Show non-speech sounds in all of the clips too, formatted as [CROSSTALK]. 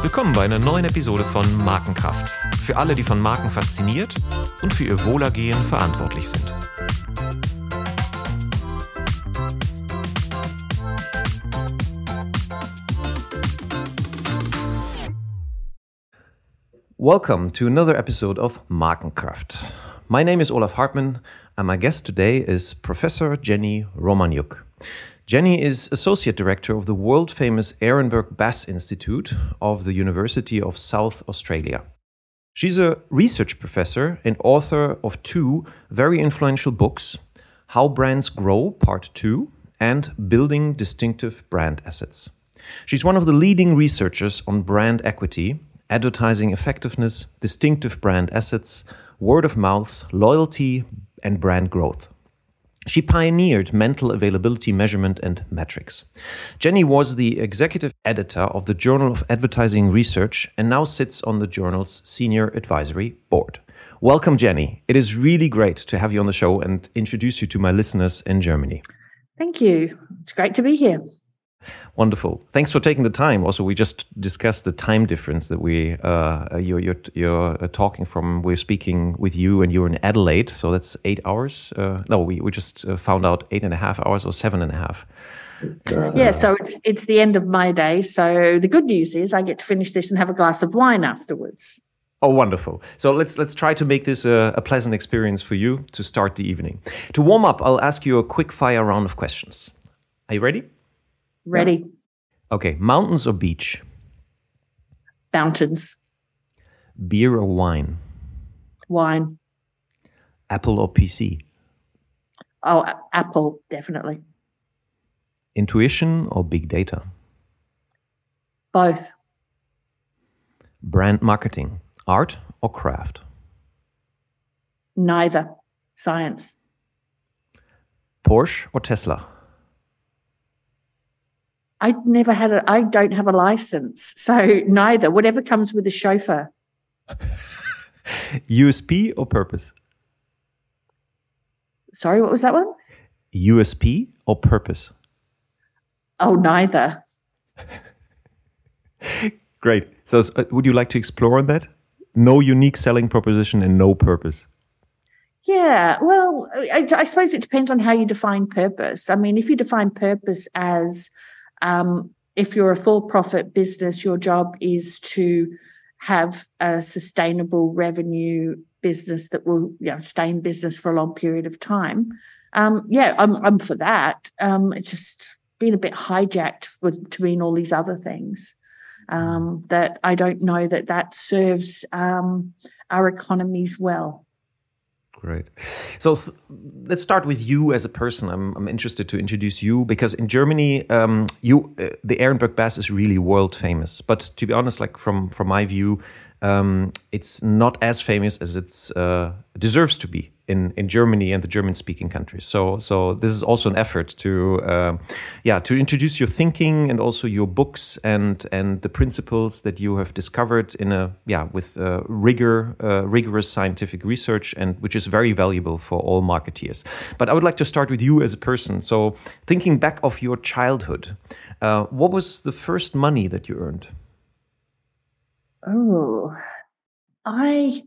Willkommen bei einer neuen Episode von Markenkraft. Für alle, die von Marken fasziniert und für ihr Wohlergehen verantwortlich sind. Welcome to another episode of Markenkraft. My name is Olaf Hartmann, and my guest today is Professor Jenny Romaniuk. Jenni is Associate Director of the world famous Ehrenberg Bass Institute of the University of South Australia. She's a research professor and author of two very influential books How Brands Grow, Part 2, and Building Distinctive Brand Assets. She's one of the leading researchers on brand equity, advertising effectiveness, distinctive brand assets, word of mouth, loyalty, and brand growth. She pioneered mental availability measurement and metrics. Jenni was the executive editor of the Journal of Advertising Research and now sits on the journal's senior advisory board. Welcome, Jenni. It is really great to have you on the show and introduce you to my listeners in Germany. Thank you. It's great to be here. Wonderful. Thanks for taking the time. Also, we just discussed the time difference that we uh, you're you're, you're uh, talking from. We're speaking with you, and you're in Adelaide, so that's eight hours. Uh, no, we we just uh, found out eight and a half hours or seven and a half. yeah, so it's it's the end of my day. So the good news is I get to finish this and have a glass of wine afterwards. Oh, wonderful! So let's let's try to make this a, a pleasant experience for you to start the evening. To warm up, I'll ask you a quick fire round of questions. Are you ready? Ready. Okay, mountains or beach? Mountains. Beer or wine? Wine. Apple or PC? Oh, Apple, definitely. Intuition or big data? Both. Brand marketing, art or craft? Neither. Science. Porsche or Tesla? I never had a, I don't have a license. So neither, whatever comes with a chauffeur. [LAUGHS] USP or purpose? Sorry, what was that one? USP or purpose? Oh, neither. [LAUGHS] Great. So, uh, would you like to explore that? No unique selling proposition and no purpose. Yeah, well, I, I suppose it depends on how you define purpose. I mean, if you define purpose as um, if you're a for profit business, your job is to have a sustainable revenue business that will you know, stay in business for a long period of time. Um, yeah, I'm, I'm for that. Um, it's just been a bit hijacked with to between all these other things um, that I don't know that that serves um, our economies well. Great. So let's start with you as a person. I'm, I'm interested to introduce you because in Germany, um, you uh, the Ehrenberg Bass is really world famous. But to be honest, like from from my view, um, it's not as famous as it uh, deserves to be in, in Germany and the German speaking countries. So so this is also an effort to uh, yeah to introduce your thinking and also your books and and the principles that you have discovered in a yeah with uh, rigor uh, rigorous scientific research and which is very valuable for all marketeers. But I would like to start with you as a person. So thinking back of your childhood, uh, what was the first money that you earned? Oh, I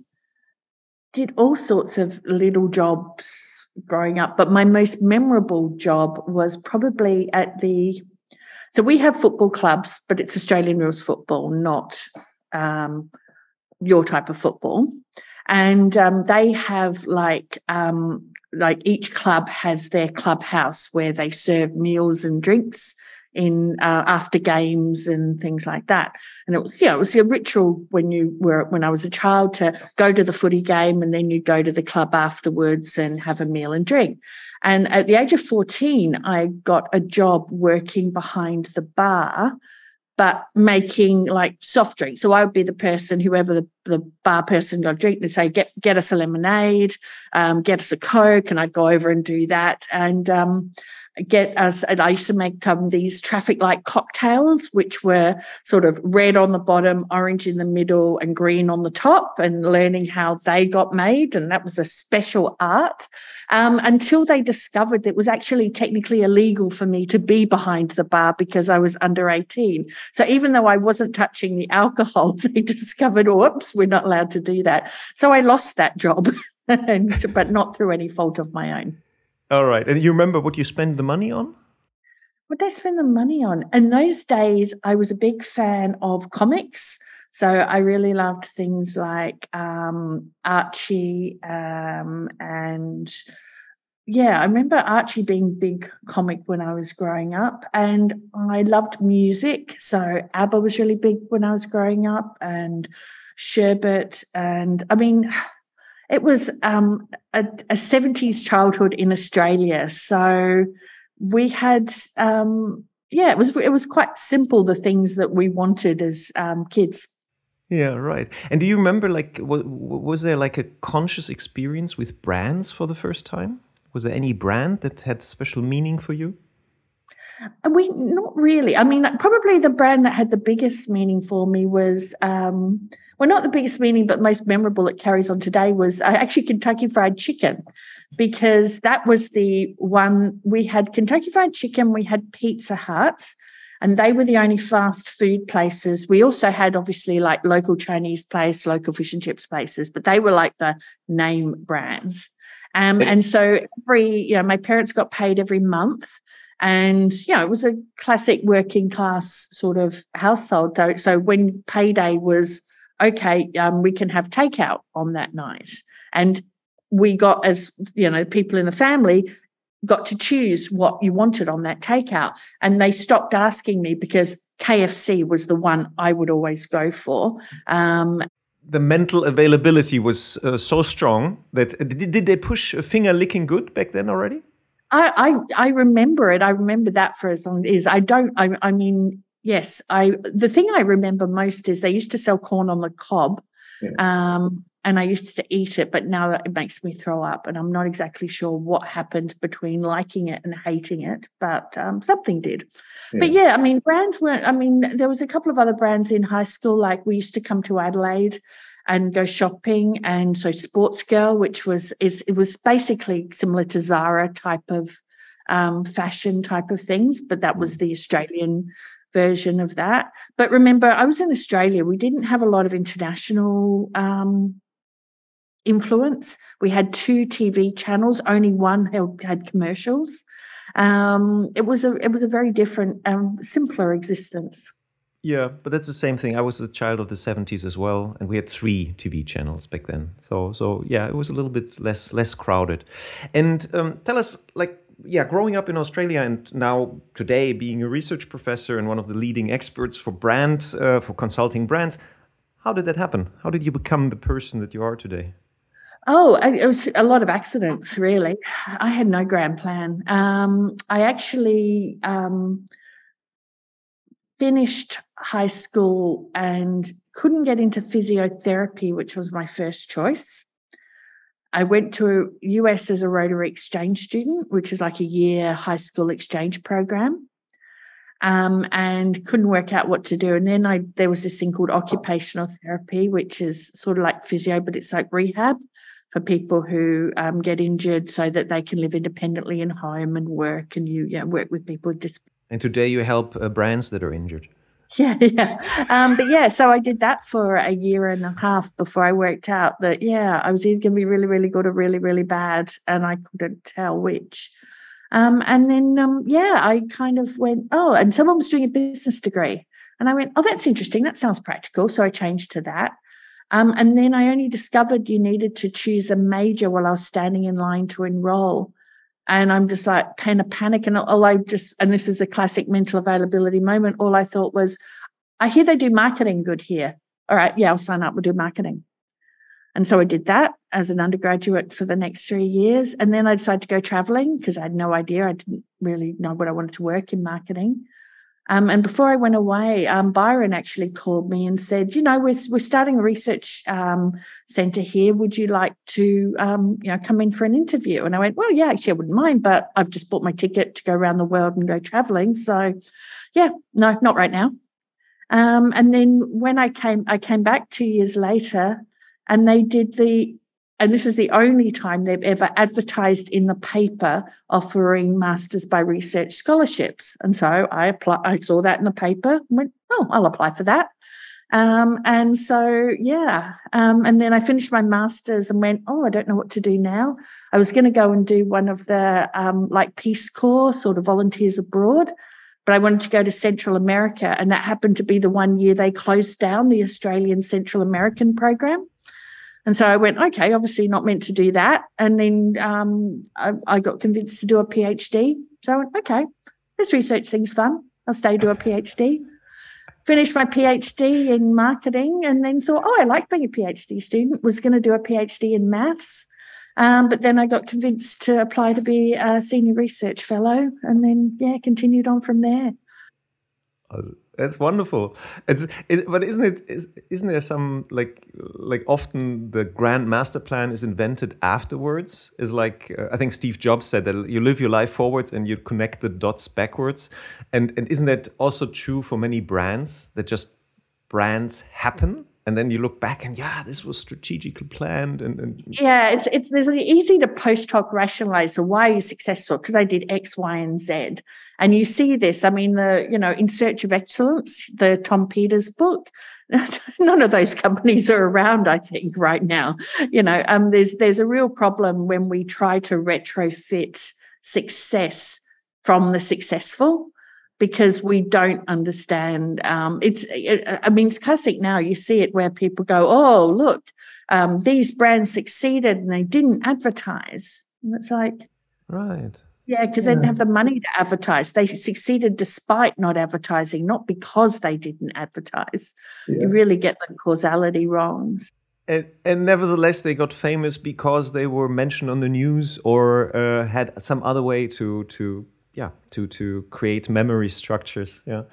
did all sorts of little jobs growing up, but my most memorable job was probably at the. So we have football clubs, but it's Australian rules football, not um, your type of football. And um, they have like um, like each club has their clubhouse where they serve meals and drinks in uh, after games and things like that. And it was, yeah, it was a ritual when you were when I was a child to go to the footy game and then you go to the club afterwards and have a meal and drink. And at the age of 14, I got a job working behind the bar, but making like soft drinks. So I would be the person, whoever the, the bar person got drink, they'd say, get, get us a lemonade, um, get us a Coke. And I'd go over and do that. And um, get us, and I used to make um, these traffic light cocktails, which were sort of red on the bottom, orange in the middle, and green on the top, and learning how they got made. And that was a special art um, until they discovered that it was actually technically illegal for me to be behind the bar because I was under 18. So even though I wasn't touching the alcohol, [LAUGHS] they discovered, oops, we're not allowed to do that. So I lost that job, [LAUGHS] but not through any fault of my own. All right. And you remember what you spent the money on? What did I spend the money on? In those days, I was a big fan of comics. So I really loved things like um, Archie um, and yeah, I remember Archie being big comic when I was growing up, and I loved music. So ABBA was really big when I was growing up, and Sherbet, and I mean, it was um, a, a, 70s childhood in Australia. So we had, um, yeah, it was it was quite simple the things that we wanted as um, kids. Yeah, right. And do you remember, like, was there like a conscious experience with brands for the first time? Was there any brand that had special meaning for you? We not really. I mean, probably the brand that had the biggest meaning for me was um, well, not the biggest meaning, but most memorable it carries on today was uh, actually Kentucky Fried Chicken, because that was the one we had Kentucky Fried Chicken, we had Pizza Hut, and they were the only fast food places. We also had obviously like local Chinese place, local fish and chips places, but they were like the name brands. Um, and so every, you know, my parents got paid every month. And, know, it was a classic working class sort of household. So when payday was okay, um, we can have takeout on that night. And we got, as you know, people in the family got to choose what you wanted on that takeout. And they stopped asking me because KFC was the one I would always go for. Um, the mental availability was uh, so strong that uh, did, did they push a finger licking good back then already? I, I, I remember it. I remember that for as long as I don't. I, I mean, Yes, I. The thing I remember most is they used to sell corn on the cob, yeah. um, and I used to eat it. But now it makes me throw up, and I'm not exactly sure what happened between liking it and hating it, but um, something did. Yeah. But yeah, I mean, brands weren't. I mean, there was a couple of other brands in high school. Like we used to come to Adelaide and go shopping, and so Sportsgirl, which was is it was basically similar to Zara type of um, fashion type of things, but that was mm. the Australian version of that. But remember, I was in Australia. We didn't have a lot of international um, influence. We had two TV channels. Only one had, had commercials. Um, it was a it was a very different, um, simpler existence. Yeah, but that's the same thing. I was a child of the 70s as well, and we had three TV channels back then. So, so yeah, it was a little bit less less crowded. And um, tell us, like, yeah, growing up in Australia and now today being a research professor and one of the leading experts for brand, uh, for consulting brands, how did that happen? How did you become the person that you are today? Oh, it was a lot of accidents, really. I had no grand plan. Um, I actually um, finished high school and couldn't get into physiotherapy, which was my first choice. I went to US as a Rotary exchange student, which is like a year high school exchange program, um, and couldn't work out what to do. And then I there was this thing called occupational therapy, which is sort of like physio, but it's like rehab for people who um, get injured so that they can live independently in home and work and you, know, work with people with disabilities. And today you help uh, brands that are injured. [LAUGHS] Yeah, yeah. Um, but yeah, so I did that for a year and a half before I worked out that, yeah, I was either going to be really, really good or really, really bad. And I couldn't tell which. Um, and then, um, yeah, I kind of went, oh, and someone was doing a business degree. And I went, oh, that's interesting. That sounds practical. So I changed to that. Um, and then I only discovered you needed to choose a major while I was standing in line to enroll. And I'm just like kind of panic. And all I just, and this is a classic mental availability moment, all I thought was, I hear they do marketing good here. All right, yeah, I'll sign up, we'll do marketing. And so I did that as an undergraduate for the next three years. And then I decided to go traveling because I had no idea. I didn't really know what I wanted to work in marketing. Um, and before I went away, um, Byron actually called me and said, "You know, we're we're starting a research um, centre here. Would you like to, um, you know, come in for an interview?" And I went, "Well, yeah, actually, I wouldn't mind, but I've just bought my ticket to go around the world and go travelling. So, yeah, no, not right now." Um, and then when I came, I came back two years later, and they did the and this is the only time they've ever advertised in the paper offering masters by research scholarships. And so i applied i saw that in the paper and went oh i'll apply for that. Um, and so yeah um, and then i finished my masters and went oh i don't know what to do now. I was going to go and do one of the um, like peace corps sort of volunteers abroad but i wanted to go to central america and that happened to be the one year they closed down the australian central american program and so I went, okay, obviously not meant to do that. And then um, I, I, got convinced to do a PhD. So I went, okay, this research thing's fun. I'll stay do a PhD. Finished my PhD in marketing and then thought, oh, I like being a PhD student, was going to do a PhD in maths. Um, but then I got convinced to apply to be a senior research fellow and then, yeah, continued on from there. That's wonderful. It's it, but isn't it is, isn't there some like like often the grand master plan is invented afterwards? Is like uh, I think Steve Jobs said that you live your life forwards and you connect the dots backwards, and and isn't that also true for many brands that just brands happen and then you look back and yeah this was strategically planned and, and yeah it's it's there's easy to post hoc rationalize so why are you successful because i did x y and z and you see this i mean the you know in search of excellence the tom peters book [LAUGHS] none of those companies are around i think right now you know um there's there's a real problem when we try to retrofit success from the successful because we don't understand. Um, it's, it, I mean, it's classic now. You see it where people go, "Oh, look, um, these brands succeeded and they didn't advertise," and it's like, right, yeah, because yeah. they didn't have the money to advertise. They succeeded despite not advertising, not because they didn't advertise. Yeah. You really get the causality wrong. And, and, nevertheless, they got famous because they were mentioned on the news or uh, had some other way to to yeah to to create memory structures yeah.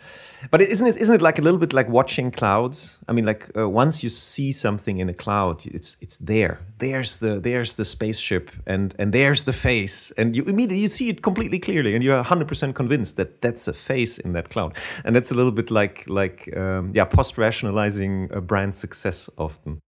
But isn't it isn't it like a little bit like watching clouds? I mean like uh, once you see something in a cloud it's it's there. There's the there's the spaceship and and there's the face. And you immediately you see it completely clearly and you're 100% convinced that that's a face in that cloud. And that's a little bit like like um, yeah post rationalizing a brand success often.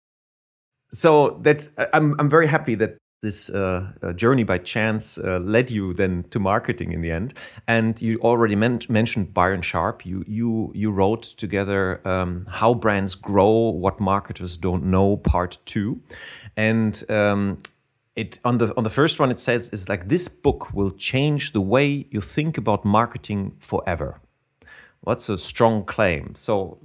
So that's I'm I'm very happy that this uh, uh, journey by chance uh, led you then to marketing in the end. And you already men mentioned Byron Sharp. You you you wrote together um, how brands grow, what marketers don't know, part two, and. Um, it, on the on the first one it says is like this book will change the way you think about marketing forever. What's a strong claim? So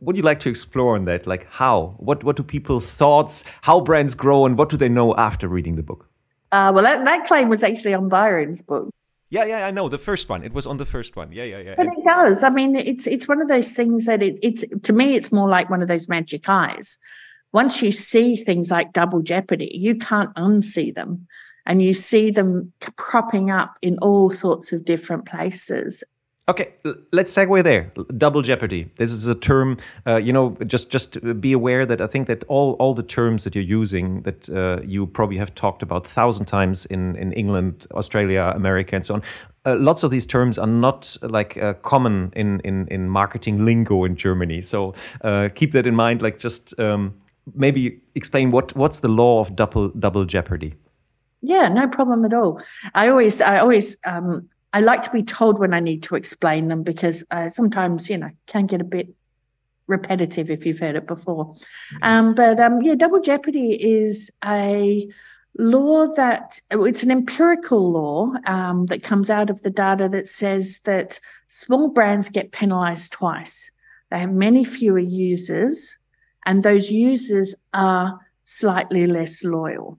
would you like to explore on that? Like how? What what do people thoughts? How brands grow, and what do they know after reading the book? Uh, well, that, that claim was actually on Byron's book. Yeah, yeah, I know the first one. It was on the first one. Yeah, yeah, yeah. But it does. I mean, it's it's one of those things that it, it's to me, it's more like one of those magic eyes. Once you see things like double jeopardy, you can't unsee them, and you see them cropping up in all sorts of different places. Okay, let's segue there. Double jeopardy. This is a term. Uh, you know, just just be aware that I think that all all the terms that you're using that uh, you probably have talked about thousand times in in England, Australia, America, and so on. Uh, lots of these terms are not like uh, common in, in in marketing lingo in Germany. So uh, keep that in mind. Like, just um, maybe explain what what's the law of double double jeopardy. Yeah, no problem at all. I always I always um, I like to be told when I need to explain them because uh, sometimes, you know, can get a bit repetitive if you've heard it before. Um, but um, yeah, double jeopardy is a law that it's an empirical law um, that comes out of the data that says that small brands get penalized twice. They have many fewer users, and those users are slightly less loyal.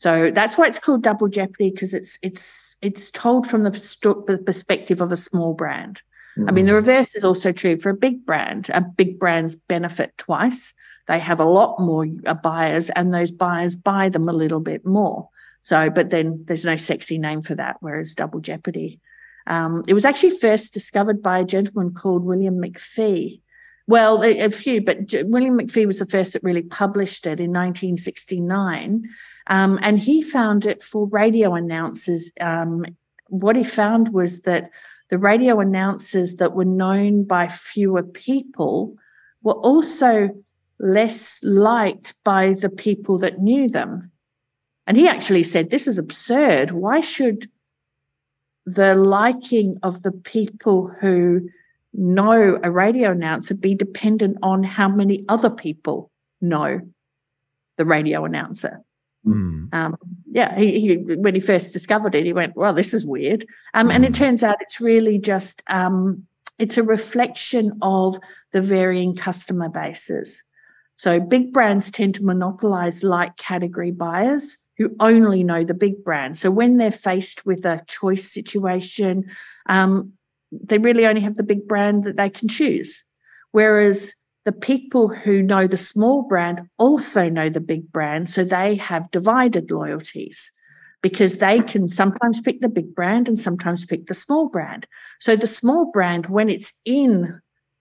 So that's why it's called double jeopardy because it's it's it's told from the perspective of a small brand. Mm. I mean, the mm. reverse is also true for a big brand. A big brands benefit twice. They have a lot more uh, buyers, and those buyers buy them a little bit more. So, but then there's no sexy name for that, whereas double jeopardy. Um, it was actually first discovered by a gentleman called William McPhee. Well, a, a few, but William McPhee was the first that really published it in 1969. Um, and he found it for radio announcers. Um, what he found was that the radio announcers that were known by fewer people were also less liked by the people that knew them. And he actually said, This is absurd. Why should the liking of the people who know a radio announcer be dependent on how many other people know the radio announcer? Mm. Um, yeah, he, he, when he first discovered it, he went, "Well, this is weird." Um, mm. And it mm. turns out it's really just um, it's a reflection of the varying customer bases. So big brands tend to monopolize like category buyers who only know the big brand. So when they're faced with a choice situation, um, they really only have the big brand that they can choose. Whereas the people who know the small brand also know the big brand. So they have divided loyalties because they can sometimes pick the big brand and sometimes pick the small brand. So the small brand, when it's in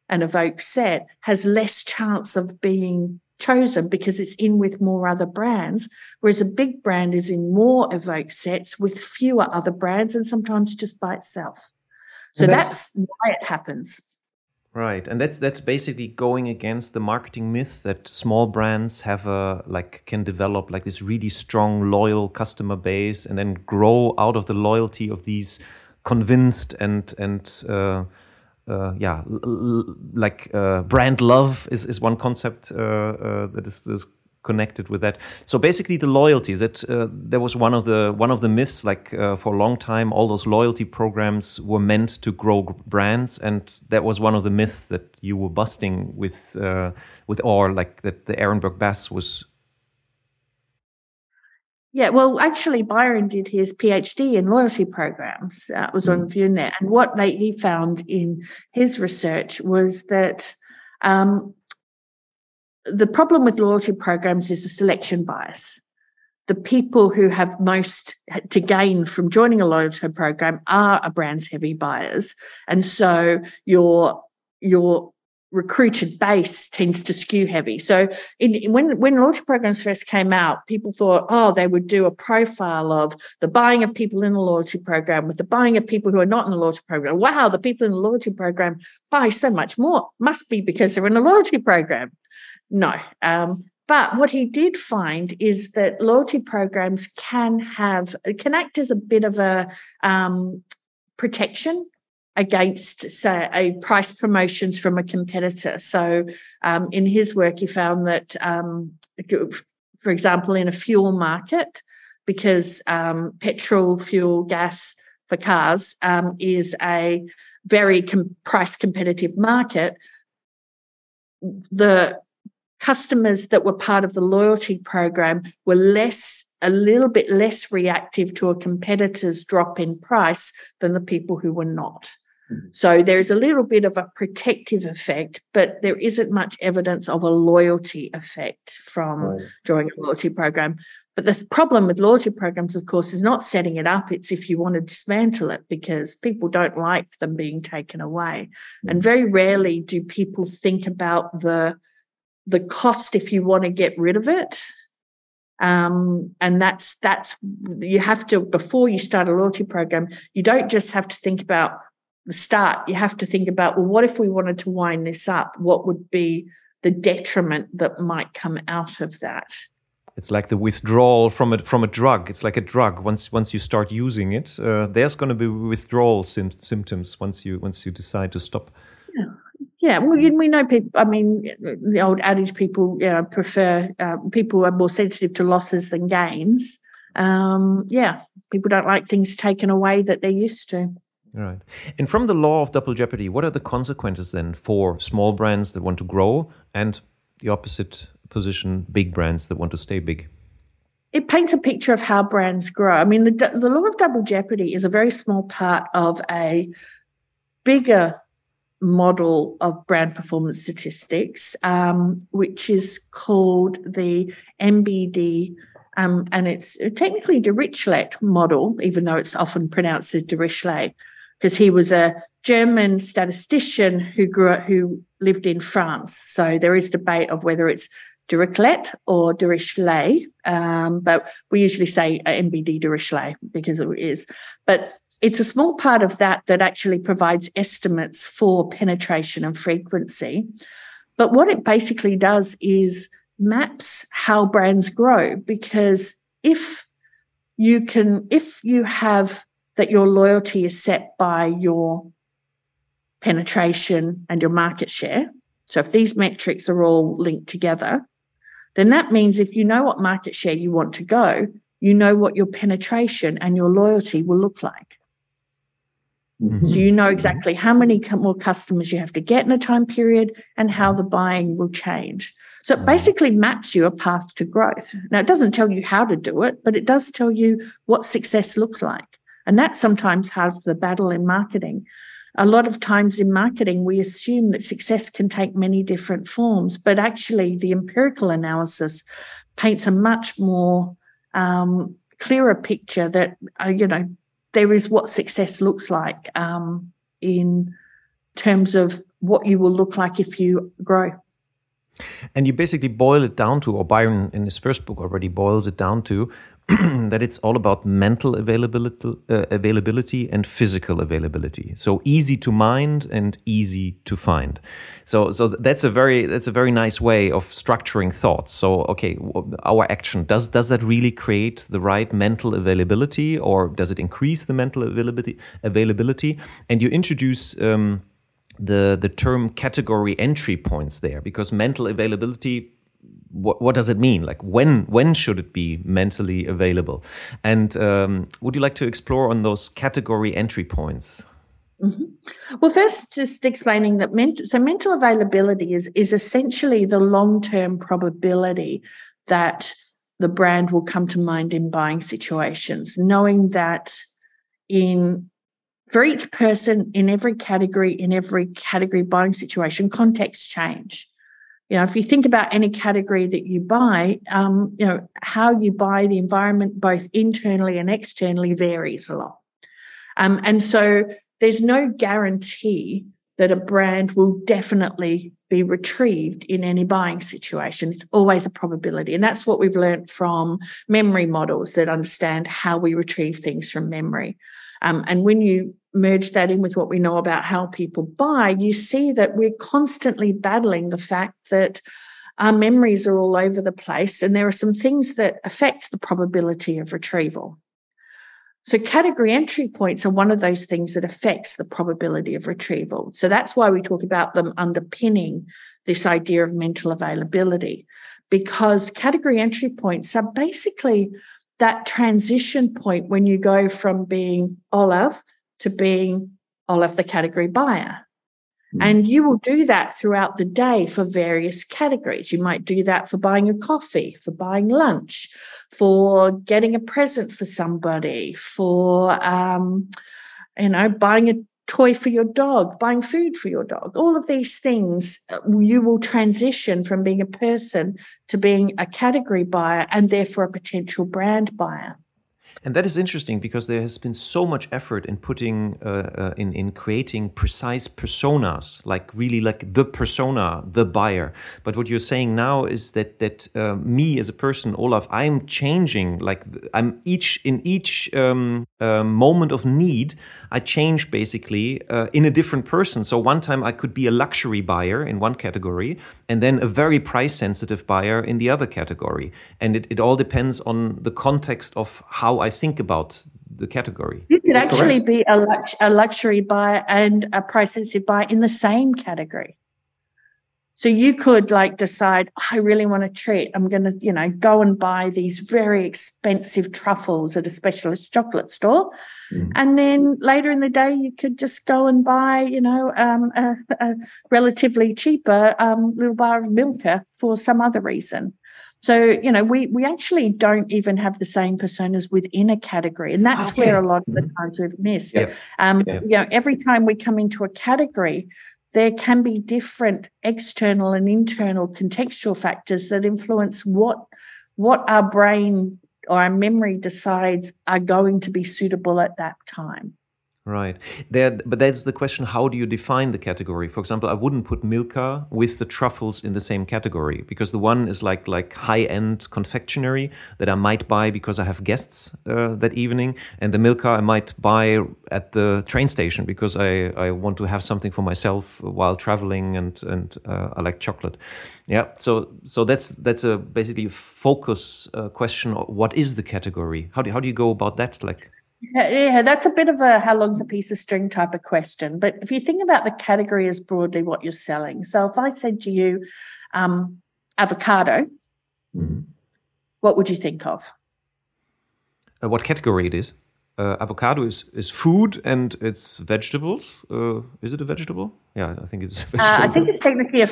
an evoked set has less chance of being chosen because it's in with more other brands, whereas a big brand is in more evoked sets with fewer other brands and sometimes just by itself. So that's why it happens. Right, and that's that's basically going against the marketing myth that small brands have a like can develop like this really strong loyal customer base and then grow out of the loyalty of these convinced and and uh, uh, yeah, like uh, brand love is, is one concept uh, uh, that is, is, connected with that. So basically, the loyalty that uh, there was one of the one of the myths. Like uh, for a long time, all those loyalty programs were meant to grow brands, and that was one of the myths that you were busting with with or like that the Ehrenberg Bass was yeah, well, actually, Byron did his PhD in loyalty programs. Uh, it was mm. on ViewNet, and what they, he found in his research was that um, the problem with loyalty programs is the selection bias. The people who have most to gain from joining a loyalty program are a brand's heavy buyers, and so your your recruited base tends to skew heavy. So in, when when loyalty programs first came out, people thought, oh, they would do a profile of the buying of people in the loyalty program with the buying of people who are not in the loyalty program. Wow, the people in the loyalty program buy so much more. Must be because they're in a loyalty program. No. Um, but what he did find is that loyalty programs can have can act as a bit of a um, protection against, say, a price promotions from a competitor. So, um, in his work, he found that, um, for example, in a fuel market, because um, petrol, fuel, gas for cars um, is a very com- price competitive market, the customers that were part of the loyalty program were less a little bit less reactive to a competitor's drop in price than the people who were not. Mm-hmm. So there's a little bit of a protective effect, but there isn't much evidence of a loyalty effect from right. joining a loyalty program. But the problem with loyalty programs, of course, is not setting it up. It's if you want to dismantle it because people don't like them being taken away. Mm. And very rarely do people think about the the cost if you want to get rid of it. Um, and that's that's you have to before you start a loyalty program, you don't just have to think about the start, you have to think about well, what if we wanted to wind this up? What would be the detriment that might come out of that? It's like the withdrawal from a from a drug. It's like a drug. Once once you start using it, uh, there's going to be withdrawal sim- symptoms once you once you decide to stop. Yeah. Well, we know people. I mean, the old adage: people, you know, prefer uh, people are more sensitive to losses than gains. Um, yeah, people don't like things taken away that they're used to. Right. And from the law of double jeopardy, what are the consequences then for small brands that want to grow and the opposite position, big brands that want to stay big? It paints a picture of how brands grow. I mean, the, the law of double jeopardy is a very small part of a bigger model of brand performance statistics, um, which is called the NBD um, and it's technically Dirichlet model, even though it's often pronounced as Dirichlet. because he was a German statistician who grew up, who lived in France. So there is debate of whether it's Dirichlet or Dirichlet, um, but we usually say NBD Dirichlet because it is. But it's a small part of that that actually provides estimates for penetration and frequency. But what it basically does is maps how brands grow because if you can, if you have that your loyalty is set by your penetration and your market share. So if these metrics are all linked together, then that means if you know what market share you want to go, you know what your penetration and your loyalty will look like. Mm-hmm. So you know exactly how many more customers you have to get in a time period and how the buying will change. So it basically maps you a path to growth. Now, it doesn't tell you how to do it, but it does tell you what success looks like. And that's sometimes half the battle in marketing. A lot of times in marketing, we assume that success can take many different forms, but actually, the empirical analysis paints a much more um, clearer picture that, uh, you know, there is what success looks like um, in terms of what you will look like if you grow. And you basically boil it down to, or Byron in his first book already boils it down to, [CLEARS THROAT] that it's all about mental availability, uh, availability and physical availability. So easy to mind and easy to find. So, so that's a very that's a very nice way of structuring thoughts. So, okay, our action does does that really create the right mental availability, or does it increase the mental availability? Availability, and you introduce. Um, the the term category entry points there because mental availability what, what does it mean like when when should it be mentally available and um, would you like to explore on those category entry points mm-hmm. well first just explaining that mental so mental availability is is essentially the long-term probability that the brand will come to mind in buying situations knowing that in for each person in every category, in every category buying situation, context change. You know, if you think about any category that you buy, um, you know, how you buy the environment, both internally and externally, varies a lot. Um, and so there's no guarantee that a brand will definitely be retrieved in any buying situation. It's always a probability. And that's what we've learned from memory models that understand how we retrieve things from memory. Um, and when you merge that in with what we know about how people buy, you see that we're constantly battling the fact that our memories are all over the place and there are some things that affect the probability of retrieval. So, category entry points are one of those things that affects the probability of retrieval. So, that's why we talk about them underpinning this idea of mental availability, because category entry points are basically that transition point when you go from being Olaf to being Olaf the category buyer. Mm. And you will do that throughout the day for various categories. You might do that for buying a coffee, for buying lunch, for getting a present for somebody, for um, you know, buying a toy for your dog, buying food for your dog. All of these things, uh, you will transition from being a person to being a category buyer and therefore a potential brand buyer. And that is interesting because there has been so much effort in putting uh, uh, in in creating precise personas, like really like the persona, the buyer. But what you're saying now is that that uh, me as a person, Olaf, I'm changing. Like I'm each in each um, uh, moment of need, I change basically uh, in a different person. So one time I could be a luxury buyer in one category, and then a very price sensitive buyer in the other category. And it, it all depends on the context of how I I think about the category. You could actually correct? be a, lux- a luxury buyer and a price sensitive buyer in the same category. So you could like decide, oh, I really want a treat. I'm going to, you know, go and buy these very expensive truffles at a specialist chocolate store. Mm. And then later in the day, you could just go and buy, you know, um, a, a, relatively cheaper um, little bar of Milka for some other reason. So, you know, we we actually don't even have the same personas within a category. And that's okay. where a lot of the mm-hmm. times we've missed. Yeah. Um, yeah. you know, every time we come into a category, there can be different external and internal contextual factors that influence what what our brain or our memory decides are going to be suitable at that time. Right. There, but that's the question: How do you define the category? For example, I wouldn't put Milka with the truffles in the same category because the one is like like high-end confectionery that I might buy because I have guests uh, that evening, and the Milka I might buy at the train station because I, I want to have something for myself while traveling, and and uh, I like chocolate. Yeah. So so that's that's a basically a focus uh, question. What is the category? How do how do you go about that? Like. Yeah, that's a bit of a how long's a piece of string type of question. But if you think about the category as broadly what you're selling, so if I said to you, um, avocado, mm-hmm. what would you think of? Uh, what category it is? Uh, avocado is, is food and it's vegetables. Uh, is it a vegetable? Yeah, I think it's. Uh, I think it's technically a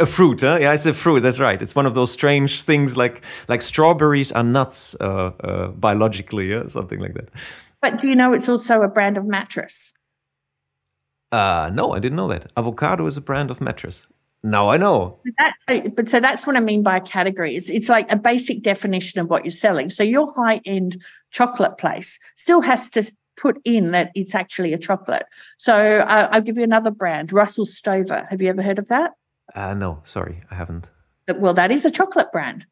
a fruit, huh? Yeah, it's a fruit. That's right. It's one of those strange things, like like strawberries are nuts uh, uh, biologically, yeah? something like that. But do you know it's also a brand of mattress? Uh, no, I didn't know that. Avocado is a brand of mattress. Now I know. But, that's, but so that's what I mean by a category. It's it's like a basic definition of what you're selling. So your high end chocolate place still has to put in that it's actually a chocolate. So uh, I'll give you another brand, Russell Stover. Have you ever heard of that? Uh, no, sorry, I haven't. Well, that is a chocolate brand.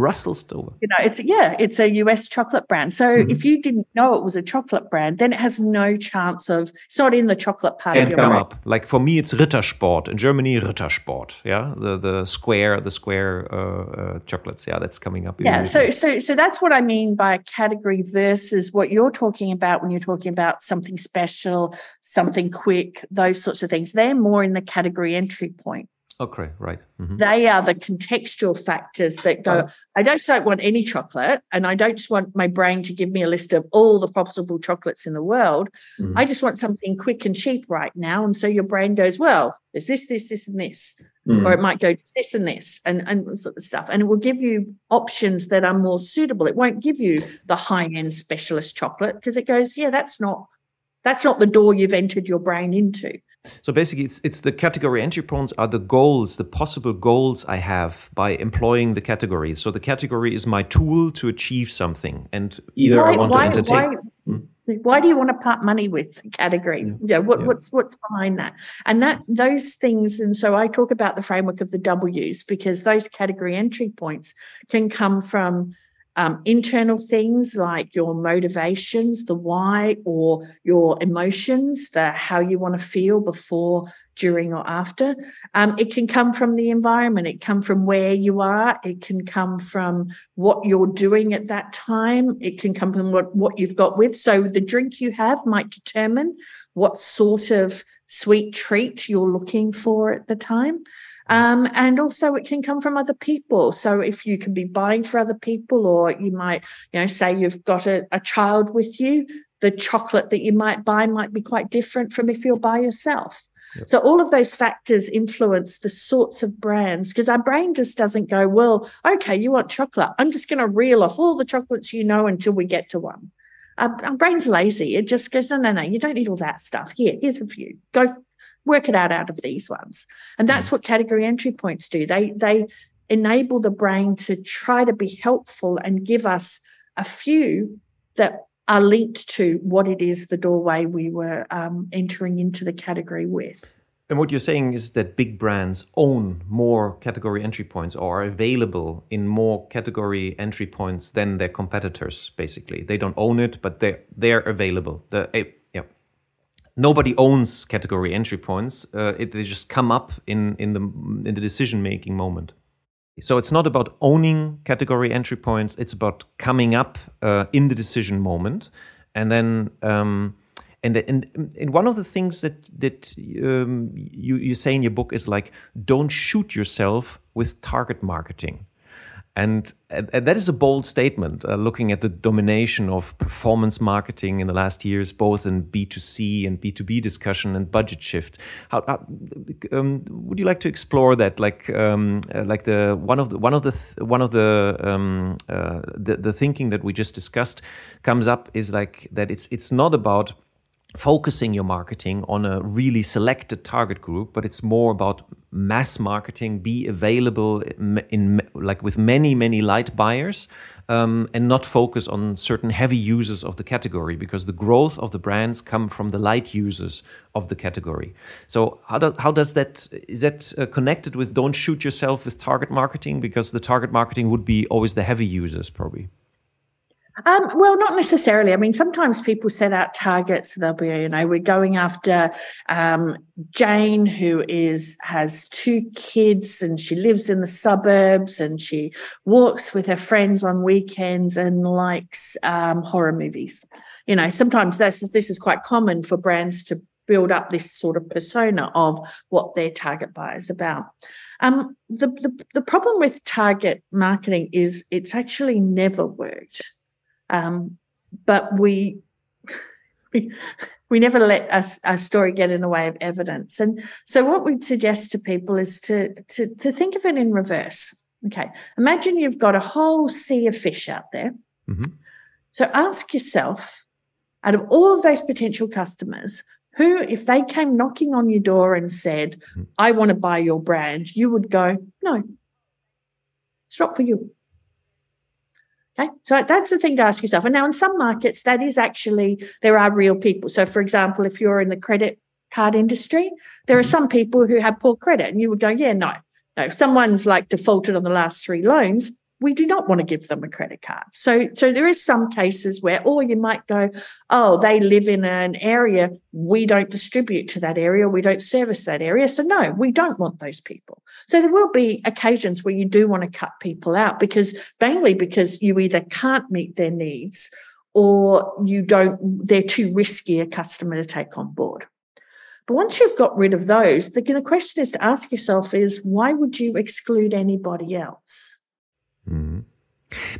Russell Stover. You know, it's yeah, it's a US chocolate brand. So mm-hmm. if you didn't know it was a chocolate brand, then it has no chance of it's not in the chocolate part Can't of your come up. Like for me, it's Ritter Sport in Germany. Ritter Sport, yeah, the the square the square uh, uh, chocolates. Yeah, that's coming up. Yeah, so so so that's what I mean by category versus what you're talking about when you're talking about something special, something quick, those sorts of things. They're more in the category entry point. Okay, right. Mm-hmm. They are the contextual factors that go, oh. I don't, don't want any chocolate, and I don't just want my brain to give me a list of all the possible chocolates in the world. Mm-hmm. I just want something quick and cheap right now. And so your brain goes, well, there's this, this, this, and this. Mm-hmm. Or it might go this and this and, and sort of stuff. And it will give you options that are more suitable. It won't give you the high-end specialist chocolate because it goes, yeah, that's not that's not the door you've entered your brain into. So basically, it's it's the category entry points are the goals, the possible goals I have by employing the category. So the category is my tool to achieve something, and either why, I want why, to entertain. Why, hmm? why do you want to part money with category? Yeah. yeah, what, yeah. what's what's behind that? And that those things, and so I talk about the framework of the W's because those category entry points can come from um, internal things like your motivations, the why, or your emotions, the how you want to feel before, during, or after. Um, it can come from the environment. It come from where you are. It can come from what you're doing at that time. It can come from what, what you've got with. So the drink you have might determine what sort of sweet treat you're looking for at the time. Um, and also it can come from other people. So if you can be buying for other people, or you might, you know, say you've got a, a child with you, the chocolate that you might buy might be quite different from if you're by yourself. Yep. So all of those factors influence the sorts of brands because our brain just doesn't go, well, okay, you want chocolate. I'm just going to reel off all the chocolates you know until we get to one. Our, our brain's lazy. It just goes, no, no, no, you don't need all that stuff. Here, here's a few. Go work it out out of these ones. And that's mm. what category entry points do. They they enable the brain to try to be helpful and give us a few that are linked to what it is the doorway we were um, entering into the category with. And what you're saying is that big brands own more category entry points or are available in more category entry points than their competitors, basically. They don't own it, but they're, they're available. The, nobody owns category entry points. Uh, it, they just come up in in the in the decision making moment. So it's not about owning category entry points. It's about coming up uh, in the decision moment, and then. Um, and, and, and one of the things that that um, you, you say in your book is like don't shoot yourself with target marketing and, that is a bold statement, uh, looking at the domination of performance marketing in the last years, both in B2C and B2B discussion and budget shift. How, how um, would you like to explore that? Like, um, uh, like the one of the one of the th one of the, um, uh, the the thinking that we just discussed comes up is like that. It's it's not about focusing your marketing on a really selected target group, but it's more about mass marketing, be available in, in like with many many light buyers, um, and not focus on certain heavy users of the category because the growth of the brands come from the light users of the category. So how do, how does that is that uh, connected with don't shoot yourself with target marketing because the target marketing would be always the heavy users probably. Um, well, not necessarily. I mean, sometimes people set out targets. They'll be, you know, we're going after um, Jane, who is has two kids, and she lives in the suburbs, and she walks with her friends on weekends and likes um, horror movies. You know, sometimes this this is quite common for brands to build up this sort of persona of what their target buyer is about. Um, the, the the problem with target marketing is it's actually never worked. Um, but we, [LAUGHS] we, we never let a story get in the way of evidence. And so what we'd suggest to people is to, to, to think of it in reverse. Okay. Imagine you've got a whole sea of fish out there. Mm-hmm. So ask yourself, out of all of those potential customers, who, if they came knocking on your door and said, mm-hmm. I want to buy your brand, you would go, no, it's not for you. Okay, so that's the thing to ask yourself. And now, in some markets, that is actually there are real people. So, for example, if you're in the credit card industry, there are mm-hmm. some people who have poor credit, and you would go, "Yeah, no, no." If someone's like defaulted on the last three loans, we do not want to give them a credit card. So, so there is some cases where, or you might go, oh, they live in an area we don't distribute to that area, we don't service that area. So no, we don't want those people. So there will be occasions where you do want to cut people out because mainly because you either can't meet their needs or you don't, they're too risky a customer to take on board. But once you've got rid of those, the, the question is to ask yourself is why would you exclude anybody else? Mm.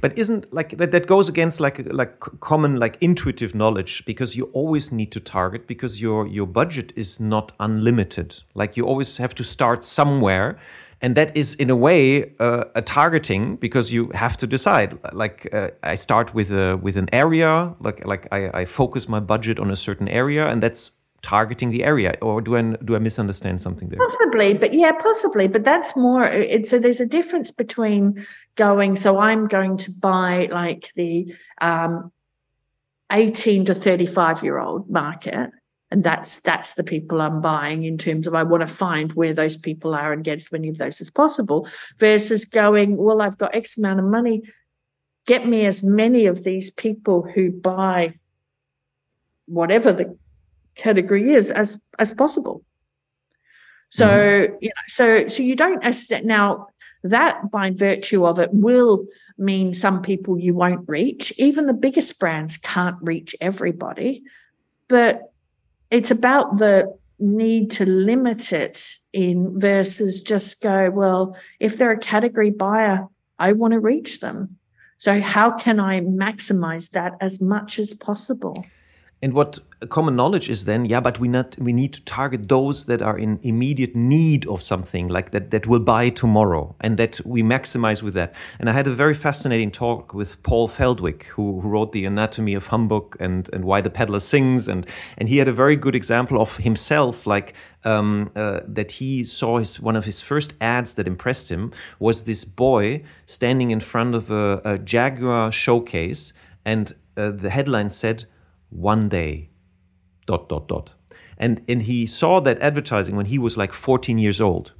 But isn't like that, that goes against like like common like intuitive knowledge because you always need to target because your your budget is not unlimited. Like you always have to start somewhere and that is in a way uh, a targeting because you have to decide like uh, i start with a with an area like like I, I focus my budget on a certain area and that's targeting the area or do i do i misunderstand something there? Possibly but yeah possibly but that's more it, so there's a difference between going so i'm going to buy like the um, 18 to 35 year old market and that's that's the people i'm buying in terms of i want to find where those people are and get as many of those as possible versus going well i've got x amount of money get me as many of these people who buy whatever the category is as as possible. So mm-hmm. you know, so so you don't now that by virtue of it will mean some people you won't reach. Even the biggest brands can't reach everybody, but it's about the need to limit it in versus just go, well, if they're a category buyer, I want to reach them. So how can I maximize that as much as possible? And what common knowledge is then, yeah, but we not we need to target those that are in immediate need of something like that that will buy tomorrow, and that we maximize with that. And I had a very fascinating talk with Paul Feldwick, who, who wrote the Anatomy of Humbug and and Why the Peddler Sings, and and he had a very good example of himself, like um, uh, that he saw his one of his first ads that impressed him was this boy standing in front of a, a Jaguar showcase, and uh, the headline said one day, dot, dot, dot. And, and he saw that advertising when he was like 14 years old.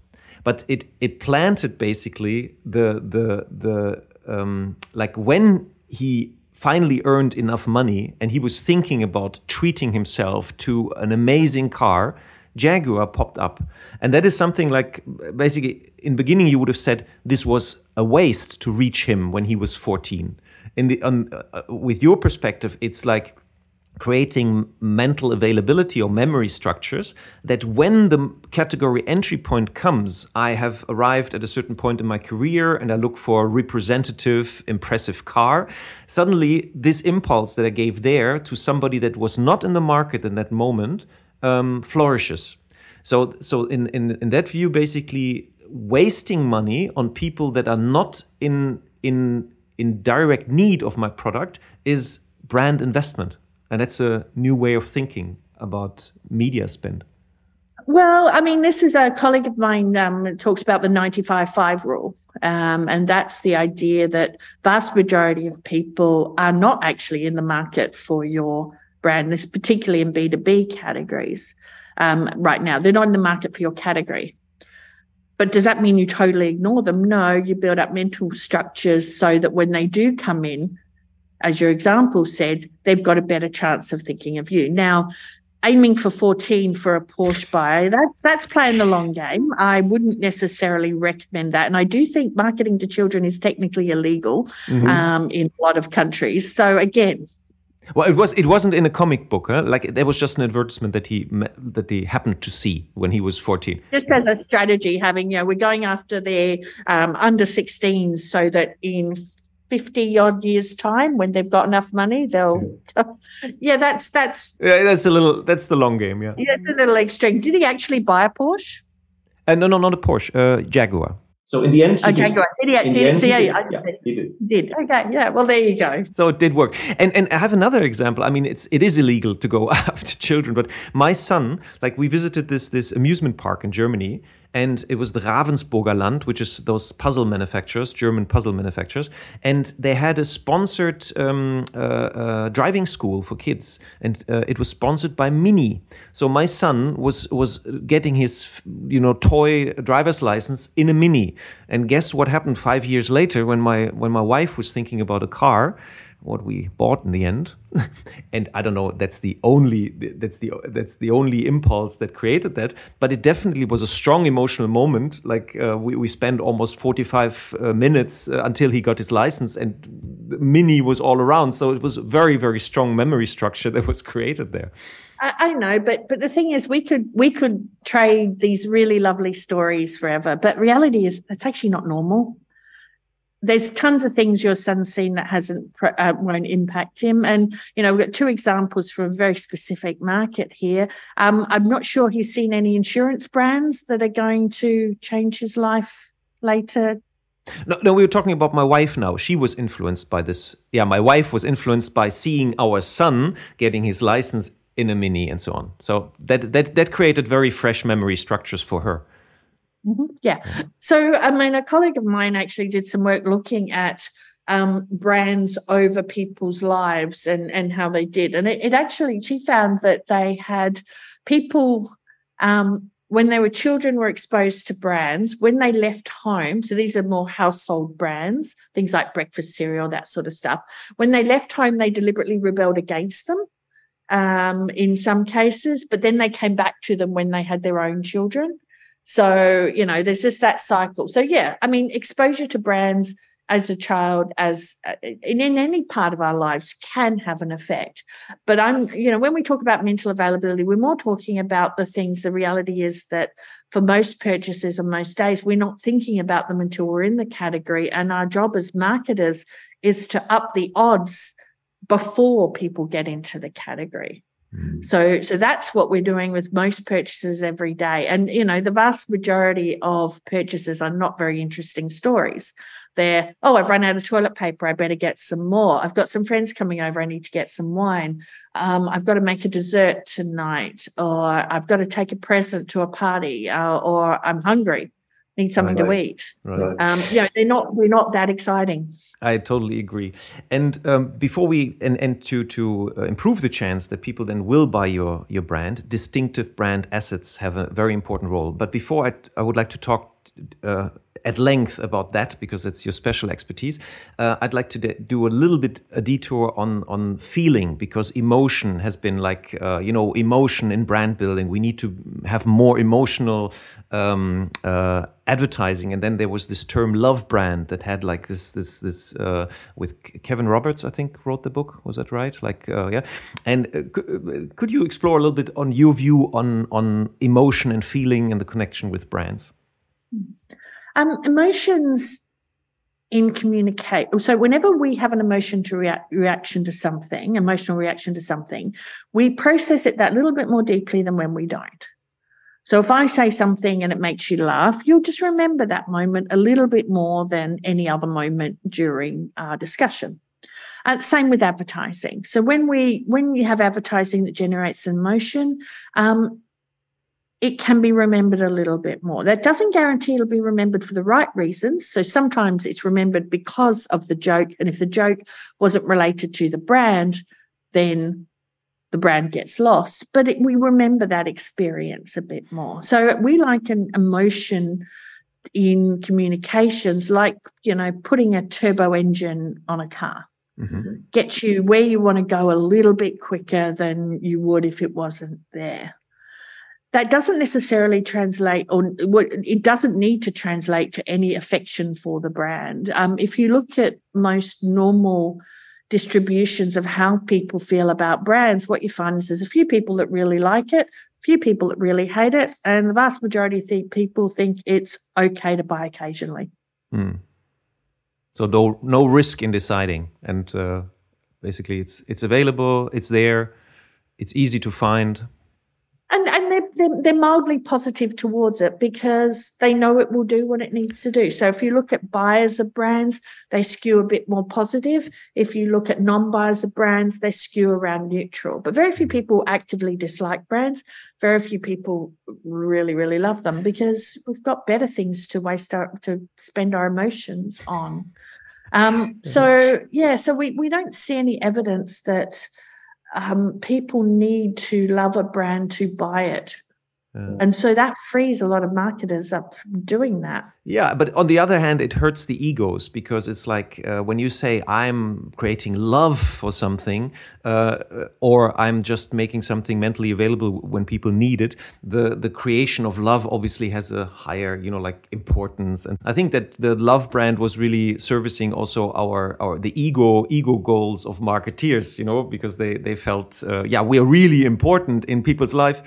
But it, it planted basically the, the, the um, like when he finally earned enough money and he was thinking about treating himself to an amazing car, Jaguar popped up. And that is something like basically in beginning you would have said this was a waste to reach him when he was 14. In the um, uh, with your perspective, it's like creating mental availability or memory structures that when the category entry point comes, I have arrived at a certain point in my career and I look for a representative, impressive car. Suddenly, this impulse that I gave there to somebody that was not in the market in that moment um, flourishes. So, so in, in, in that view, basically wasting money on people that are not in, in, in direct need of my product is brand investment and that's a new way of thinking about media spend? Well, I mean, this is a colleague of mine um, talks about the 95-5 rule. Um, and that's the idea that vast majority of people are not actually in the market for your brand, this particularly in B2B categories um, right now. They're not in the market for your category. But does that mean you totally ignore them? No, you build up mental structures so that when they do come in, as your example said, they've got a better chance of thinking of you. Now, aiming for 14 for a Porsche buy, that's that's playing the long game. I wouldn't necessarily recommend that. And I do think marketing to children is technically illegal mm-hmm. um, in a lot of countries. So again, well, it was it wasn't in a comic book, huh? like there was just an advertisement that he that he happened to see when he was fourteen. Just as a strategy, having you know, we're going after the um, under 16s so that in 50 odd years time when they've got enough money they'll [LAUGHS] yeah that's that's yeah that's a little that's the long game yeah yeah it's a little extreme did he actually buy a porsche uh, no no not a porsche uh, jaguar so in the end, he okay, did. Go Did he, in did, the end, so he yeah, did. yeah, he did. Did okay, yeah. Well, there you go. So it did work, and and I have another example. I mean, it's it is illegal to go [LAUGHS] after children, but my son, like we visited this this amusement park in Germany, and it was the Ravensburger Land, which is those puzzle manufacturers, German puzzle manufacturers, and they had a sponsored um, uh, uh, driving school for kids, and uh, it was sponsored by Mini. So my son was was getting his you know toy driver's license in a Mini, and guess what happened five years later when my when my wife was thinking about a car what we bought in the end. [LAUGHS] And i don't know that's the only that's the that's the only impulse that created that. But it definitely was a strong emotional moment. Like uh, we, we spent almost 45 uh, minutes uh, until he got his license and mini was all around. So it was very very strong memory structure [LAUGHS] that was created there. I, I know, but but the thing is, we could we could trade these really lovely stories forever. But reality is, it's actually not normal there's tons of things your son's seen that hasn't uh, won't impact him and you know we've got two examples from a very specific market here um, i'm not sure he's seen any insurance brands that are going to change his life later no, no, we were talking about my wife now. She was influenced by this. Yeah, my wife was influenced by seeing our son getting his license in a mini and so on. So that that that created very fresh memory structures for her. Mm-hmm. Yeah. So, I mean, a colleague of mine actually did some work looking at um, brands over people's lives and, and how they did. And it, it actually, she found that they had people, um, when they were children, were exposed to brands. When they left home, so these are more household brands, things like breakfast cereal, that sort of stuff. When they left home, they deliberately rebelled against them um, in some cases, but then they came back to them when they had their own children. So, you know, there's just that cycle. So, yeah, I mean, exposure to brands as a child, as uh, in, in any part of our lives, can have an effect. But I'm, you know, when we talk about mental availability, we're more talking about the things. The reality is that for most purchases on most days, we're not thinking about them until we're in the category. And our job as marketers is to up the odds before people get into the category. Mm. So, so that's what we're doing with most purchases every day. And you know, the vast majority of purchases are not very interesting stories. They're, oh, I've run out of toilet paper. I better get some more. I've got some friends coming over. I need to get some wine. Um, I've got to make a dessert tonight, or I've got to take a present to a party, uh, or I'm hungry need something right. to eat. Right. Um, you know, they're not we're not that exciting. I totally agree. And um, before we and, and to to uh, improve the chance that people then will buy your your brand, distinctive brand assets have a very important role. But before I, I would like to talk. Uh, at length about that because it's your special expertise. Uh, I'd like to do a little bit a detour on on feeling because emotion has been like uh, you know emotion in brand building. We need to have more emotional um, uh, advertising, and then there was this term love brand that had like this this this uh, with Kevin Roberts, I think, wrote the book. Was that right? Like uh, yeah, and uh, could you explore a little bit on your view on on emotion and feeling and the connection with brands? Um, emotions in communicate. So whenever we have an emotion to react reaction to something, emotional reaction to something, we process it that little bit more deeply than when we don't. So if I say something and it makes you laugh, you'll just remember that moment a little bit more than any other moment during our discussion. Uh, same with advertising. So when we when you have advertising that generates emotion, um, it can be remembered a little bit more. That doesn't guarantee it'll be remembered for the right reasons. So sometimes it's remembered because of the joke. And if the joke wasn't related to the brand, then the brand gets lost. But it, we remember that experience a bit more. So we like an emotion in communications, like, you know, putting a turbo engine on a car. Mm-hmm. Get you where you want to go a little bit quicker than you would if it wasn't there that doesn't necessarily translate or it doesn't need to translate to any affection for the brand um, if you look at most normal distributions of how people feel about brands what you find is there's a few people that really like it a few people that really hate it and the vast majority of people think it's okay to buy occasionally hmm. so no, no risk in deciding and uh, basically it's it's available it's there it's easy to find and and they're, they're, they're mildly positive towards it because they know it will do what it needs to do. So if you look at buyers of brands, they skew a bit more positive. If you look at non-buyers of brands, they skew around neutral. But very few people actively dislike brands. Very few people really really love them because we've got better things to waste our to spend our emotions on. Um, so yeah, so we we don't see any evidence that um, people need to love a brand to buy it. Yeah. And so that frees a lot of marketers up from doing that. Yeah, but on the other hand, it hurts the egos because it's like uh, when you say I'm creating love for something, uh, or I'm just making something mentally available when people need it. The the creation of love obviously has a higher, you know, like importance. And I think that the love brand was really servicing also our our the ego ego goals of marketeers, you know, because they they felt uh, yeah we are really important in people's life.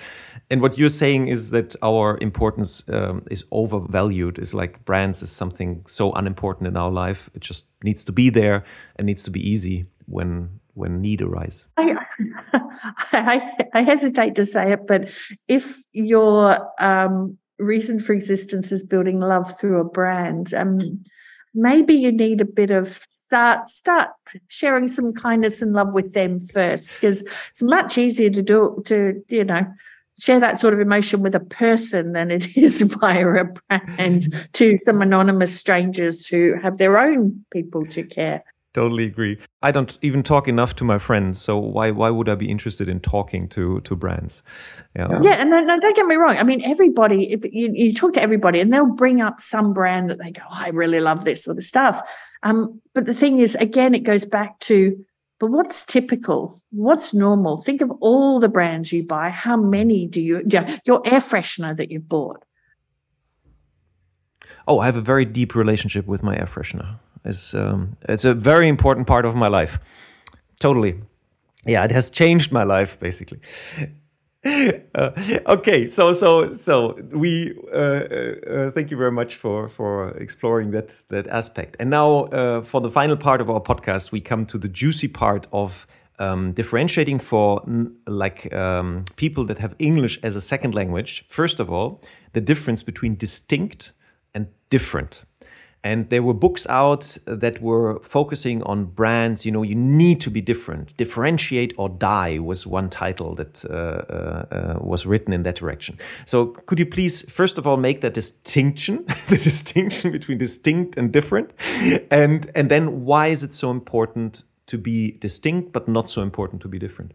And what you're saying is that our importance um, is overvalued. Is like like brands is something so unimportant in our life. It just needs to be there and needs to be easy when when need arises. I, [LAUGHS] I, I hesitate to say it, but if your um, reason for existence is building love through a brand, um, maybe you need a bit of start start sharing some kindness and love with them first, because it's much easier to do to you know share that sort of emotion with a person than it [LAUGHS] is via a brand [LAUGHS] to some anonymous strangers who have their own people to care. Totally agree. I don't even talk enough to my friends, so why why would I be interested in talking to to brands? Yeah, yeah and no, don't get me wrong. I mean, everybody. If you, you talk to everybody, and they'll bring up some brand that they go, oh, "I really love this sort of stuff." Um, but the thing is, again, it goes back to but what's typical? What's normal? Think of all the brands you buy. How many do you, your air freshener that you bought? Oh, I have a very deep relationship with my air freshener. It's, um, it's a very important part of my life. Totally. Yeah, it has changed my life, basically. Uh, [LAUGHS] okay, so so so we uh, uh, thank you very much for for exploring that that aspect. And now uh, for the final part of our podcast, we come to the juicy part of um, differentiating for like um, people that have English as a second language. First of all, the difference between distinct and different and there were books out that were focusing on brands you know you need to be different. Differentiate or die was one title that uh, uh, uh, was written in that direction. So could you please first of all make that distinction [LAUGHS] the distinction between distinct and different? And and then why is it so important to be distinct but not so important to be different?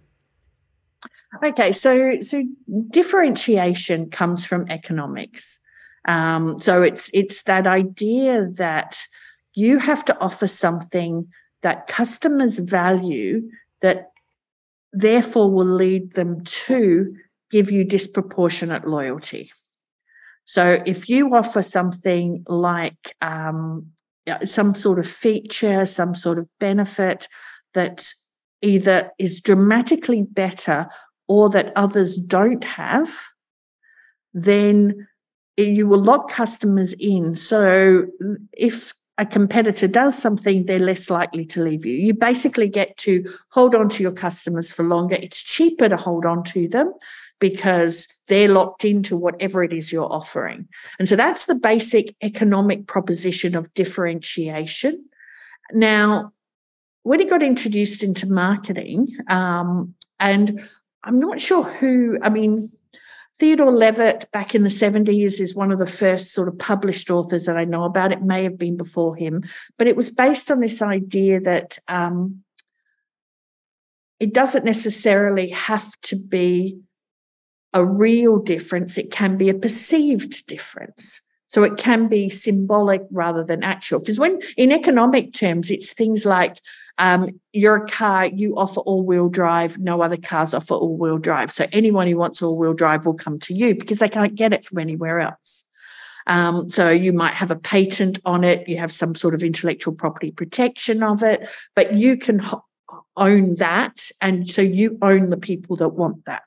Okay so so differentiation comes from economics um, so it's it's that idea that you have to offer something that customers value that therefore will lead them to give you disproportionate loyalty. So if you offer something like um, some sort of feature, some sort of benefit that either is dramatically better or that others don't have, then you will lock customers in. So if a competitor does something, they're less likely to leave you. You basically get to hold on to your customers for longer. It's cheaper to hold on to them because they're locked into whatever it is you're offering. And so that's the basic economic proposition of differentiation. Now, when it got introduced into marketing, um, and I'm not sure who, I mean, Theodore Levitt back in the 70s is one of the first sort of published authors that I know about. It may have been before him, but it was based on this idea that um, it doesn't necessarily have to be a real difference, it can be a perceived difference. So it can be symbolic rather than actual. Because when in economic terms, it's things like um, you're a car, you offer all wheel drive, no other cars offer all wheel drive. So anyone who wants all wheel drive will come to you because they can't get it from anywhere else. Um, so you might have a patent on it, you have some sort of intellectual property protection of it, but you can ho- own that. And so you own the people that want that.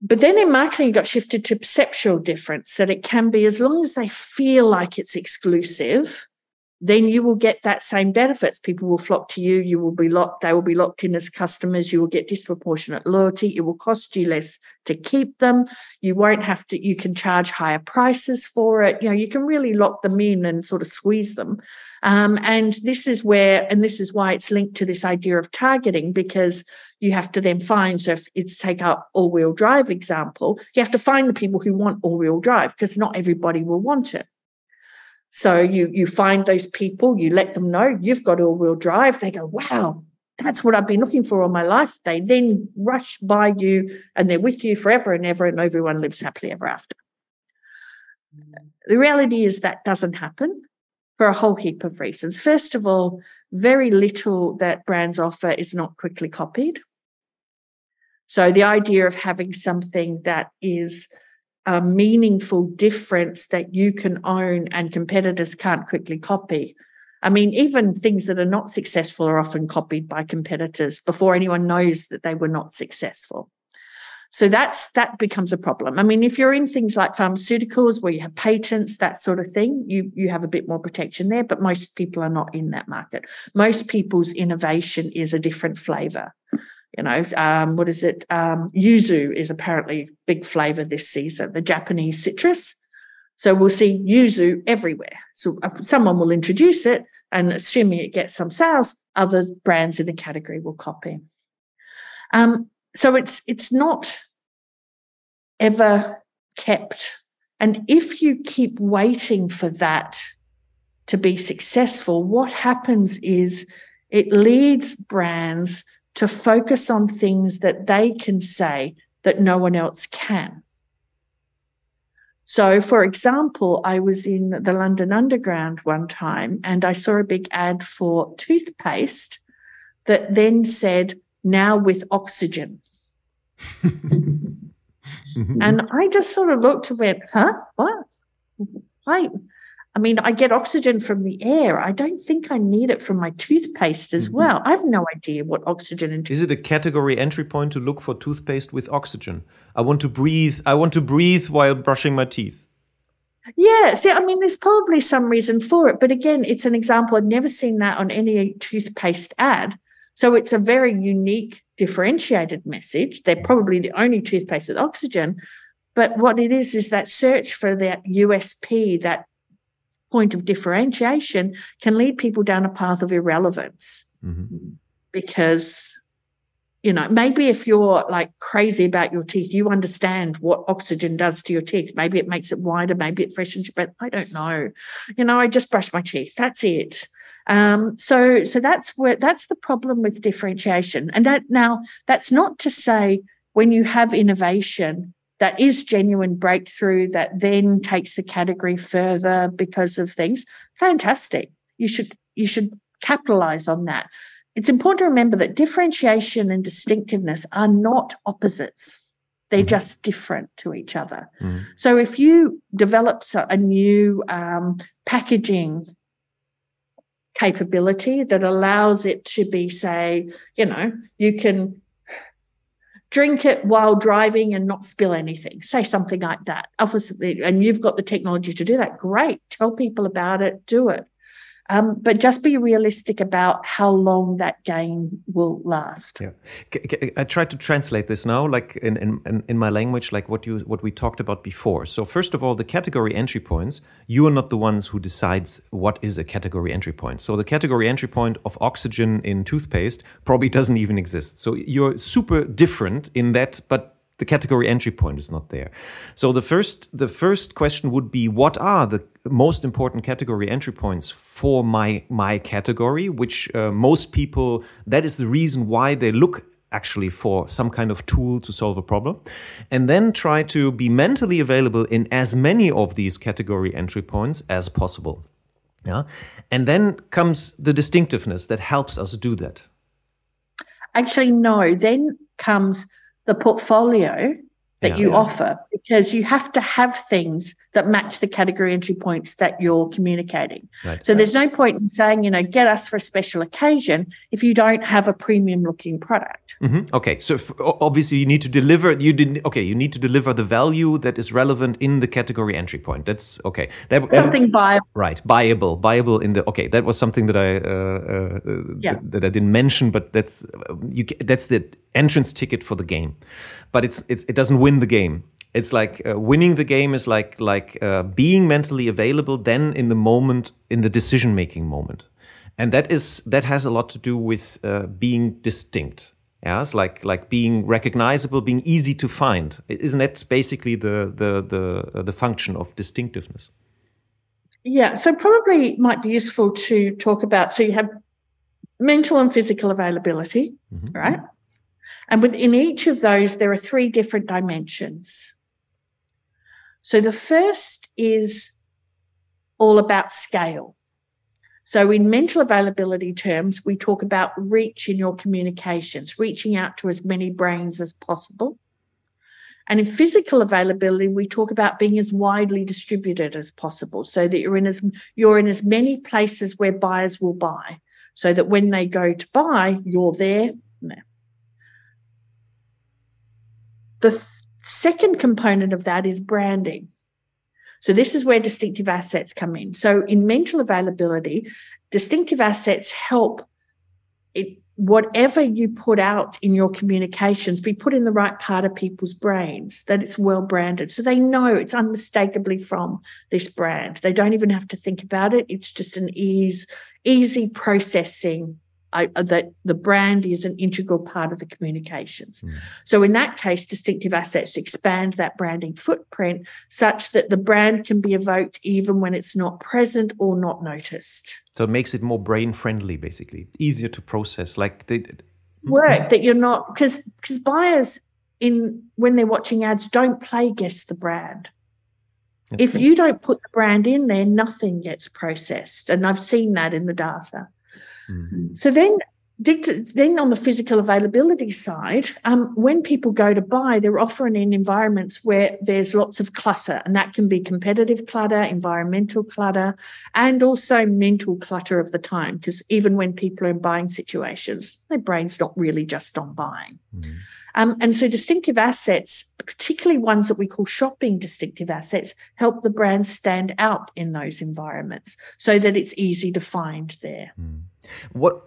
But then in marketing, it got shifted to perceptual difference that it can be as long as they feel like it's exclusive, then you will get that same benefits. People will flock to you. You will be locked. They will be locked in as customers. You will get disproportionate loyalty. It will cost you less to keep them. You won't have to. You can charge higher prices for it. You know, you can really lock them in and sort of squeeze them. Um, and this is where, and this is why it's linked to this idea of targeting because you have to then find. So if it's take our all-wheel drive example, you have to find the people who want all-wheel drive because not everybody will want it. So you you find those people, you let them know you've got all-wheel drive. They go, wow, that's what I've been looking for all my life. They then rush by you and they're with you forever and ever, and everyone lives happily ever after. Mm. The reality is that doesn't happen for a whole heap of reasons. First of all, very little that brands offer is not quickly copied. So the idea of having something that is a meaningful difference that you can own and competitors can't quickly copy. I mean, even things that are not successful are often copied by competitors before anyone knows that they were not successful. So that's that becomes a problem. I mean, if you're in things like pharmaceuticals where you have patents, that sort of thing, you you have a bit more protection there. But most people are not in that market. Most people's innovation is a different flavor. You know, um, what is it? Um, yuzu is apparently big flavor this season. The Japanese citrus. So we'll see yuzu everywhere. So uh, someone will introduce it, and assuming it gets some sales, other brands in the category will copy. Um, so it's it's not ever kept and if you keep waiting for that to be successful what happens is it leads brands to focus on things that they can say that no one else can so for example i was in the london underground one time and i saw a big ad for toothpaste that then said now with oxygen [LAUGHS] and I just sort of looked and went, huh? What? I, I mean, I get oxygen from the air. I don't think I need it from my toothpaste as mm-hmm. well. I have no idea what oxygen and Is it a category entry point to look for toothpaste with oxygen? I want to breathe. I want to breathe while brushing my teeth. Yeah, see, I mean, there's probably some reason for it, but again, it's an example. I've never seen that on any toothpaste ad. So it's a very unique, differentiated message. They're probably the only toothpaste with oxygen. But what it is, is that search for that USP, that point of differentiation, can lead people down a path of irrelevance. Mm-hmm. Because, you know, maybe if you're like crazy about your teeth, you understand what oxygen does to your teeth. Maybe it makes it wider, maybe it freshens your breath. I don't know. You know, I just brush my teeth. That's it. Um, so, so that's where that's the problem with differentiation. And that now that's not to say when you have innovation that is genuine breakthrough that then takes the category further because of things. Fantastic. You should you should capitalize on that. It's important to remember that differentiation and distinctiveness are not opposites. They're mm. just different to each other. Mm. So if you develop a new um, packaging capability that allows it to be, say, you know, you can drink it while driving and not spill anything. Say something like that. Obviously, and you've got the technology to do that. Great. Tell people about it, do it. Um, but just be realistic about how long that game will last. Yeah, I tried to translate this now, like in, in in my language, like what you what we talked about before. So first of all, the category entry points. You are not the ones who decides what is a category entry point. So the category entry point of oxygen in toothpaste probably doesn't even exist. So you're super different in that, but the category entry point is not there. So the first the first question would be what are the most important category entry points for my my category which uh, most people that is the reason why they look actually for some kind of tool to solve a problem and then try to be mentally available in as many of these category entry points as possible. Yeah? And then comes the distinctiveness that helps us do that. Actually no, then comes the portfolio that yeah, you yeah. offer because you have to have things that match the category entry points that you're communicating. Right, so there's no point in saying, you know, get us for a special occasion if you don't have a premium looking product. Mm-hmm. Okay, so f- obviously you need to deliver. You didn't. Okay, you need to deliver the value that is relevant in the category entry point. That's okay. That, something viable. Right, buyable, buyable in the. Okay, that was something that I uh, uh, yeah. th- that I didn't mention, but that's you. That's the entrance ticket for the game, but it's, it's it doesn't win the game. It's like uh, winning the game is like like uh, being mentally available then in the moment in the decision making moment, and that is that has a lot to do with uh, being distinct. Yeah, it's like like being recognizable, being easy to find. Isn't that basically the the the uh, the function of distinctiveness? Yeah, so probably might be useful to talk about. So you have mental and physical availability, mm-hmm. right? And within each of those, there are three different dimensions. So the first is all about scale. So, in mental availability terms, we talk about reach in your communications, reaching out to as many brains as possible. And in physical availability, we talk about being as widely distributed as possible so that you're in as you're in as many places where buyers will buy, so that when they go to buy, you're there. The th- second component of that is branding. So, this is where distinctive assets come in. So, in mental availability, distinctive assets help it, whatever you put out in your communications be put in the right part of people's brains, that it's well branded. So, they know it's unmistakably from this brand. They don't even have to think about it. It's just an ease, easy processing I, uh, that the brand is an integral part of the communications. Mm. So, in that case, distinctive assets expand that branding footprint such that the brand can be evoked even when it's not present or not noticed. So, it makes it more brain friendly, basically, easier to process. Like they work that you're not because because buyers in when they're watching ads don't play guess the brand. Okay. If you don't put the brand in there, nothing gets processed. And I've seen that in the data. Mm-hmm. So then then on the physical availability side, um, when people go to buy, they're often in environments where there's lots of clutter, and that can be competitive clutter, environmental clutter, and also mental clutter of the time. Because even when people are in buying situations, their brain's not really just on buying. Mm-hmm. Um, and so distinctive assets, particularly ones that we call shopping distinctive assets, help the brand stand out in those environments so that it's easy to find there. Mm. What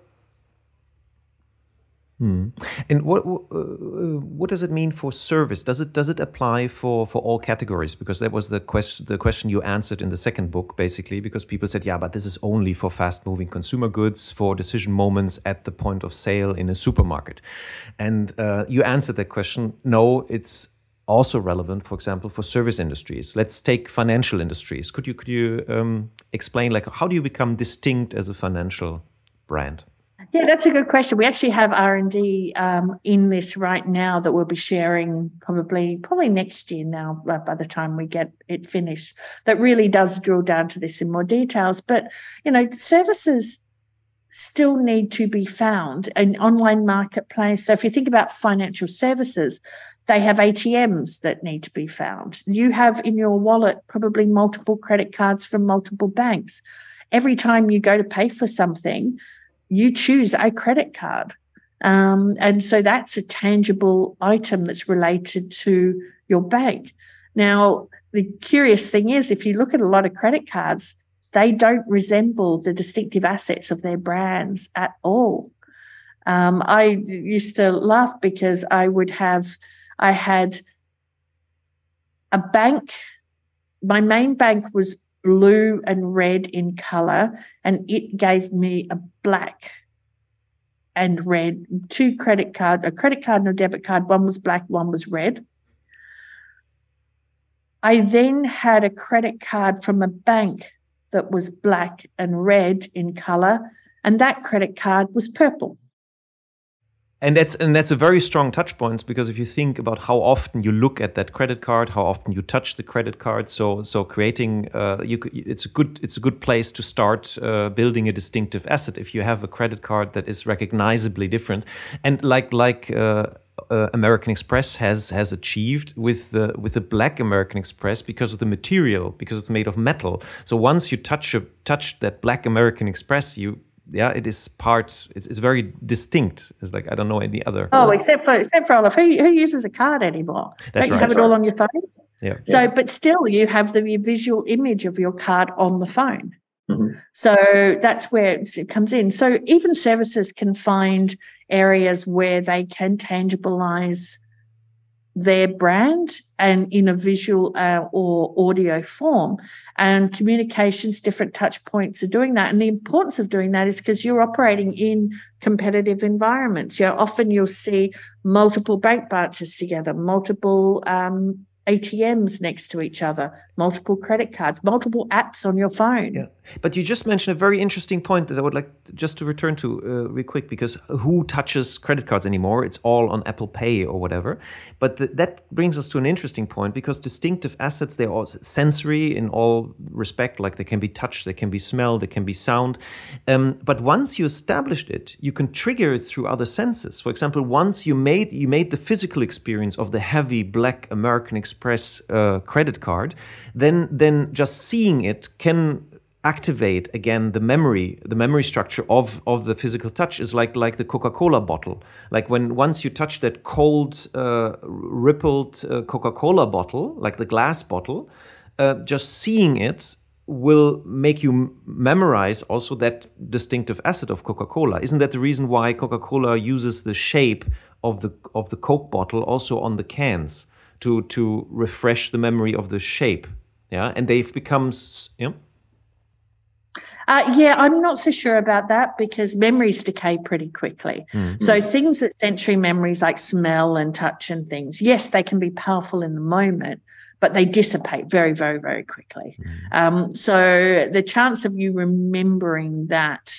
Hmm. And what uh, what does it mean for service? Does it does it apply for, for all categories? Because that was the question the question you answered in the second book, basically. Because people said, yeah, but this is only for fast moving consumer goods, for decision moments at the point of sale in a supermarket. And uh, you answered that question. No, it's also relevant, for example, for service industries. Let's take financial industries. Could you could you um, explain like how do you become distinct as a financial brand? Yeah, that's a good question. We actually have R and D um, in this right now that we'll be sharing probably probably next year now. By the time we get it finished, that really does drill down to this in more details. But you know, services still need to be found in online marketplace. So if you think about financial services, they have ATMs that need to be found. You have in your wallet probably multiple credit cards from multiple banks. Every time you go to pay for something, you choose a credit card. Um, and so that's a tangible item that's related to your bank. Now, the curious thing is, if you look at a lot of credit cards, they don't resemble the distinctive assets of their brands at all. Um, I used to laugh because I would have, I had a bank. My main bank was blue and red in color, and it gave me a black and red two credit card, a credit card and a debit card. One was black, one was red. I then had a credit card from a bank that was black and red in color, and that credit card was purple and that's and that's a very strong touch point because if you think about how often you look at that credit card how often you touch the credit card so so creating uh, you it's a good it's a good place to start uh, building a distinctive asset if you have a credit card that is recognizably different and like like uh, uh, American Express has has achieved with the with the black American Express because of the material because it's made of metal. So once you touch a, touch that black American Express, you yeah, it is part. It's, it's very distinct. It's like I don't know any other. Oh, except for except for Olive, who, who uses a card anymore? That's don't right. you have it all on your phone? Yeah. So, but still, you have the visual image of your card on the phone. Mhm. So that's where it comes in. So even services can find areas where they can tangibilize their brand and in a visual uh, or audio form. And communications different touch points are doing that. And the importance of doing that is because you're operating in competitive environments. You know often you'll see multiple bank branches together multiple um, atms next to each other multiple credit cards multiple apps on your phone. Yeah, but you just mentioned a very interesting point that I would like just to return to uh, real quick because who touches credit cards anymore? It's all on Apple Pay or whatever. But th- that brings us to an interesting point because distinctive assets they're all sensory in all respect, like they can be touched, they can be smelled, they can be sound. Um, but once you established it, you can trigger it through other senses. For example, once you made you made the physical experience of the heavy black American Express uh, credit card, then then just seeing it can activate again the memory the memory structure of of the physical touch is like like the coca-cola bottle. Like when once you touch that cold uh, rippled uh, coca-cola bottle like the glass bottle uh, just seeing it will make you memorize also that distinctive asset of coca-cola. Isn't that the reason why coca-cola uses the shape of the of the coke bottle also on the cans to to refresh the memory of the shape? Yeah? And they've become yeah Uh, yeah, I'm not so sure about that because memories decay pretty quickly. Mm. So things that sensory memories like smell and touch and things, yes, they can be powerful in the moment, but they dissipate very, very, very quickly. Um, so the chance of you remembering that,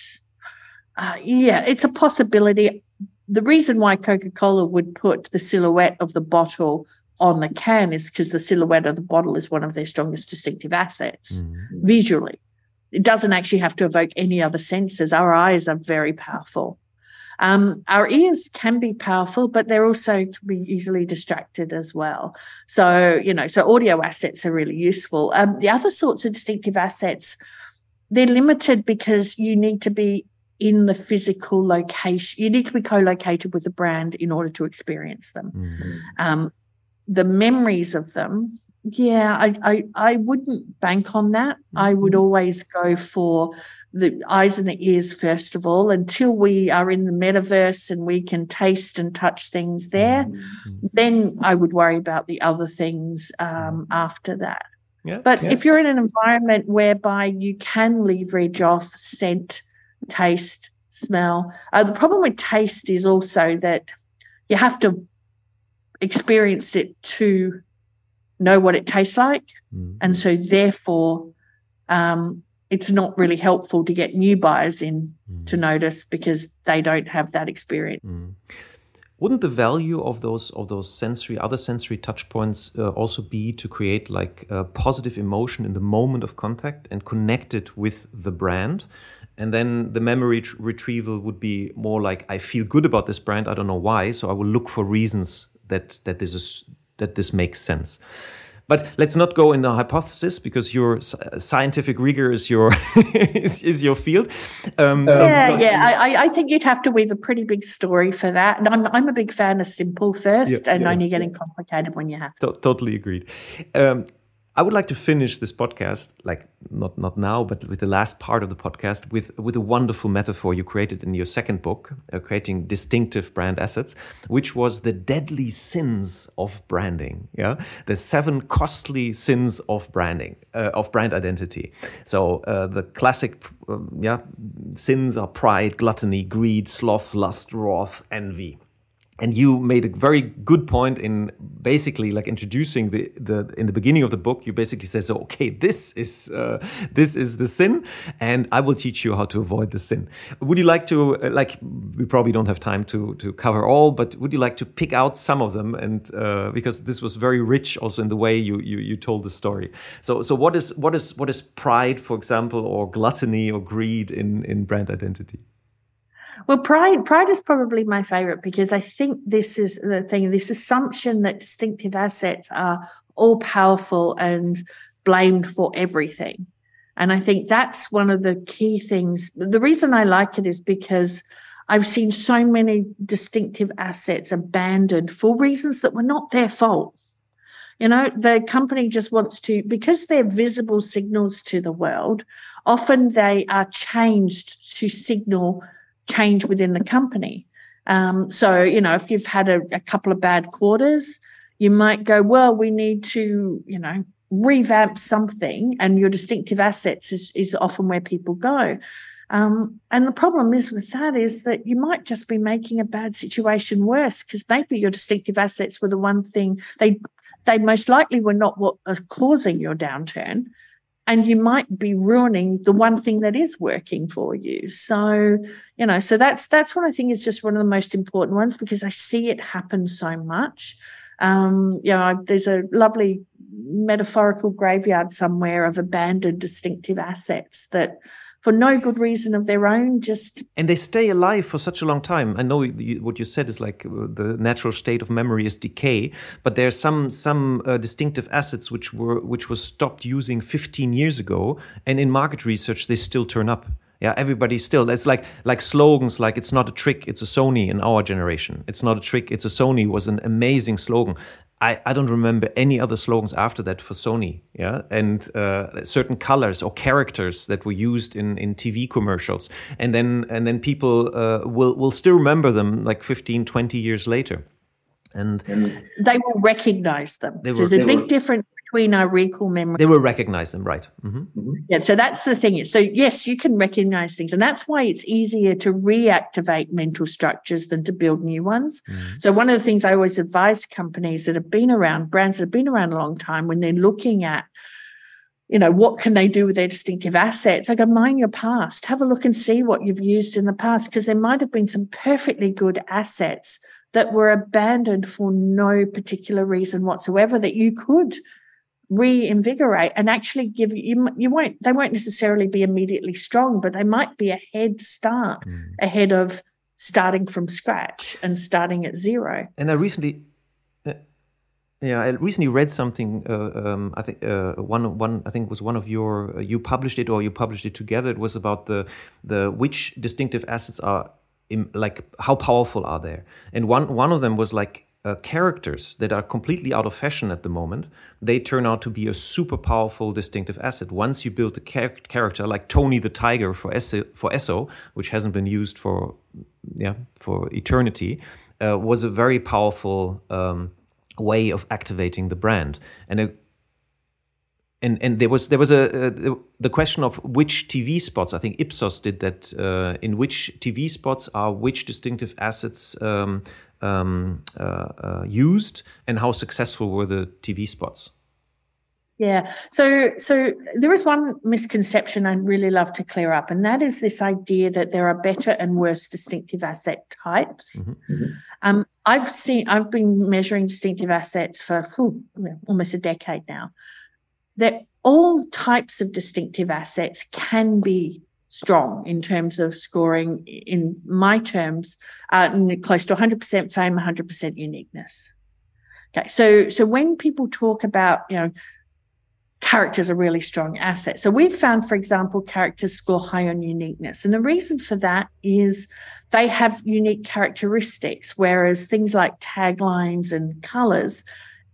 uh, yeah, it's a possibility. The reason why Coca-Cola would put the silhouette of the bottle on the can is because the silhouette of the bottle is one of their strongest distinctive assets Mm. visually. It doesn't actually have to evoke any other senses. Our eyes are very powerful. Um, our ears can be powerful, but they're also can be easily distracted as well. So, you know, so audio assets are really useful. Um, the other sorts of distinctive assets, they're limited because you need to be in the physical location. You need to be co-located with the brand in order to experience them Mm. um, the memories of them yeah I, I i wouldn't bank on that. I would always go for the eyes and the ears first of all until we are in the metaverse and we can taste and touch things there. Then i would worry about the other things um, after that. Yeah but yeah. if you're in an environment whereby you can leverage off scent, taste, smell, uh, the problem with taste is also that you have to experience it to know what it tastes like. Mm. And so, therefore, um, it's not really helpful to get new buyers in to Mm. notice because they don't have that experience. Mm. Wouldn't the value of those of those sensory other sensory touch points uh, also be to create like a positive emotion in the moment of contact and connect it with the brand? And then the memory tr- retrieval would be more like I feel good about this brand. I don't know why, so I will look for reasons that that this is that this makes sense. But let's not go in the hypothesis because your scientific rigor is your [LAUGHS] is, is your field. Um, yeah, so- yeah. I, I- I think you'd have to weave a pretty big story for that. And I'm I'm a big fan of simple first Yeah, and yeah, only getting complicated when you have. To- totally agreed. Um, I would like to finish this podcast, like not not now, but with the last part of the podcast, with with a wonderful metaphor you created in your second book, uh, creating distinctive brand assets, which was the deadly sins of branding. Yeah, the seven costly sins of branding, uh, of brand identity. So uh, the classic, um, yeah, sins are pride, gluttony, greed, sloth, lust, wrath, envy and you made a very good point in basically like introducing the the in the beginning of the book you basically say so okay this is uh, this is the sin and i will teach you how to avoid the sin. Would you like to uh, like we probably don't have time to to cover all but would you like to pick out some of them? And uh, because this was very rich also in the way you, you you told the story. So so what is what is what is pride for example or gluttony or greed in in brand identity well, pride pride is probably my favorite because I think this is the thing, this assumption that distinctive assets are all powerful and blamed for everything. And I think that's one of the key things. The reason I like it is because I've seen so many distinctive assets abandoned for reasons that were not their fault. You know, the company just wants to, because they're visible signals to the world, often they are changed to signal change within the company. Um, so, you know, if you've had a, a couple of bad quarters, you might go, well, we need to, you know, revamp something, and your distinctive assets is, is often where people go. Um, and the problem is with that is that you might just be making a bad situation worse because maybe your distinctive assets were the one thing they they most likely were not what are causing your downturn and you might be ruining the one thing that is working for you. So you know so that's that's what i think is just one of the most important ones because i see it happen so much. Um you know there's a lovely metaphorical graveyard somewhere of abandoned distinctive assets that for no good reason of their own just and they stay alive for such a long time. I know you, what you said is like uh, the natural state of memory is decay but there's some some uh, distinctive assets which were which was stopped using 15 years ago and in market research they still turn up. Yeah everybody still it's like like slogans like it's not a trick it's a sony in our generation. It's not a trick it's a sony was an amazing slogan I, I don't remember any other slogans after that for Sony. Yeah, and uh, certain colors or characters that were used in, in TV commercials, and then and then people uh, will will still remember them like 15, 20 years later. And they will recognize them. There's a big were, difference between our recall memory. They will recognize them, right? Mm-hmm. Mm-hmm. Yeah, so that's the thing. So yes, you can recognize things, and that's why it's easier to reactivate mental structures than to build new ones. Mm-hmm. So one of the things I always advise companies that have been around, brands that have been around a long time, when they're looking at you know, what can they do with their distinctive assets? I go, mine your past. Have a look and see what you've used in the past, because there might have been some perfectly good assets that were abandoned for no particular reason whatsoever that you could reinvigorate and actually give you you won't they won't necessarily be immediately strong but they might be a head start mm. ahead of starting from scratch and starting at zero. And i recently uh, yeah i recently read something uh, um, i think uh, one one i think was one of your uh, you published it or you published it together. It was about the the which distinctive assets are in, like how powerful are they? And one one of them was like uh, characters that are completely out of fashion at the moment, they turn out to be a super powerful distinctive asset. Once you build a char character like Tony the Tiger for Esso, for Esso, which hasn't been used for yeah for eternity, uh, was a very powerful um, way of activating the brand. And a, and and there was there was a, a, the question of which TV spots. I think Ipsos did that. Uh, in which TV spots are which distinctive assets um, um, uh, uh, used, and how successful were the TV spots? Yeah. So so there is one misconception I'd really love to clear up, and that is this idea that there are better and worse distinctive asset types. Mm-hmm. mm-hmm. Um, I've seen I've been measuring distinctive assets for whew, almost a decade now. That all types of distinctive assets can be strong in terms of scoring in my terms uh, close to 100% fame 100% uniqueness okay so so when people talk about you know characters are really strong assets so we've found for example characters score high on uniqueness and the reason for that is they have unique characteristics whereas things like taglines and colors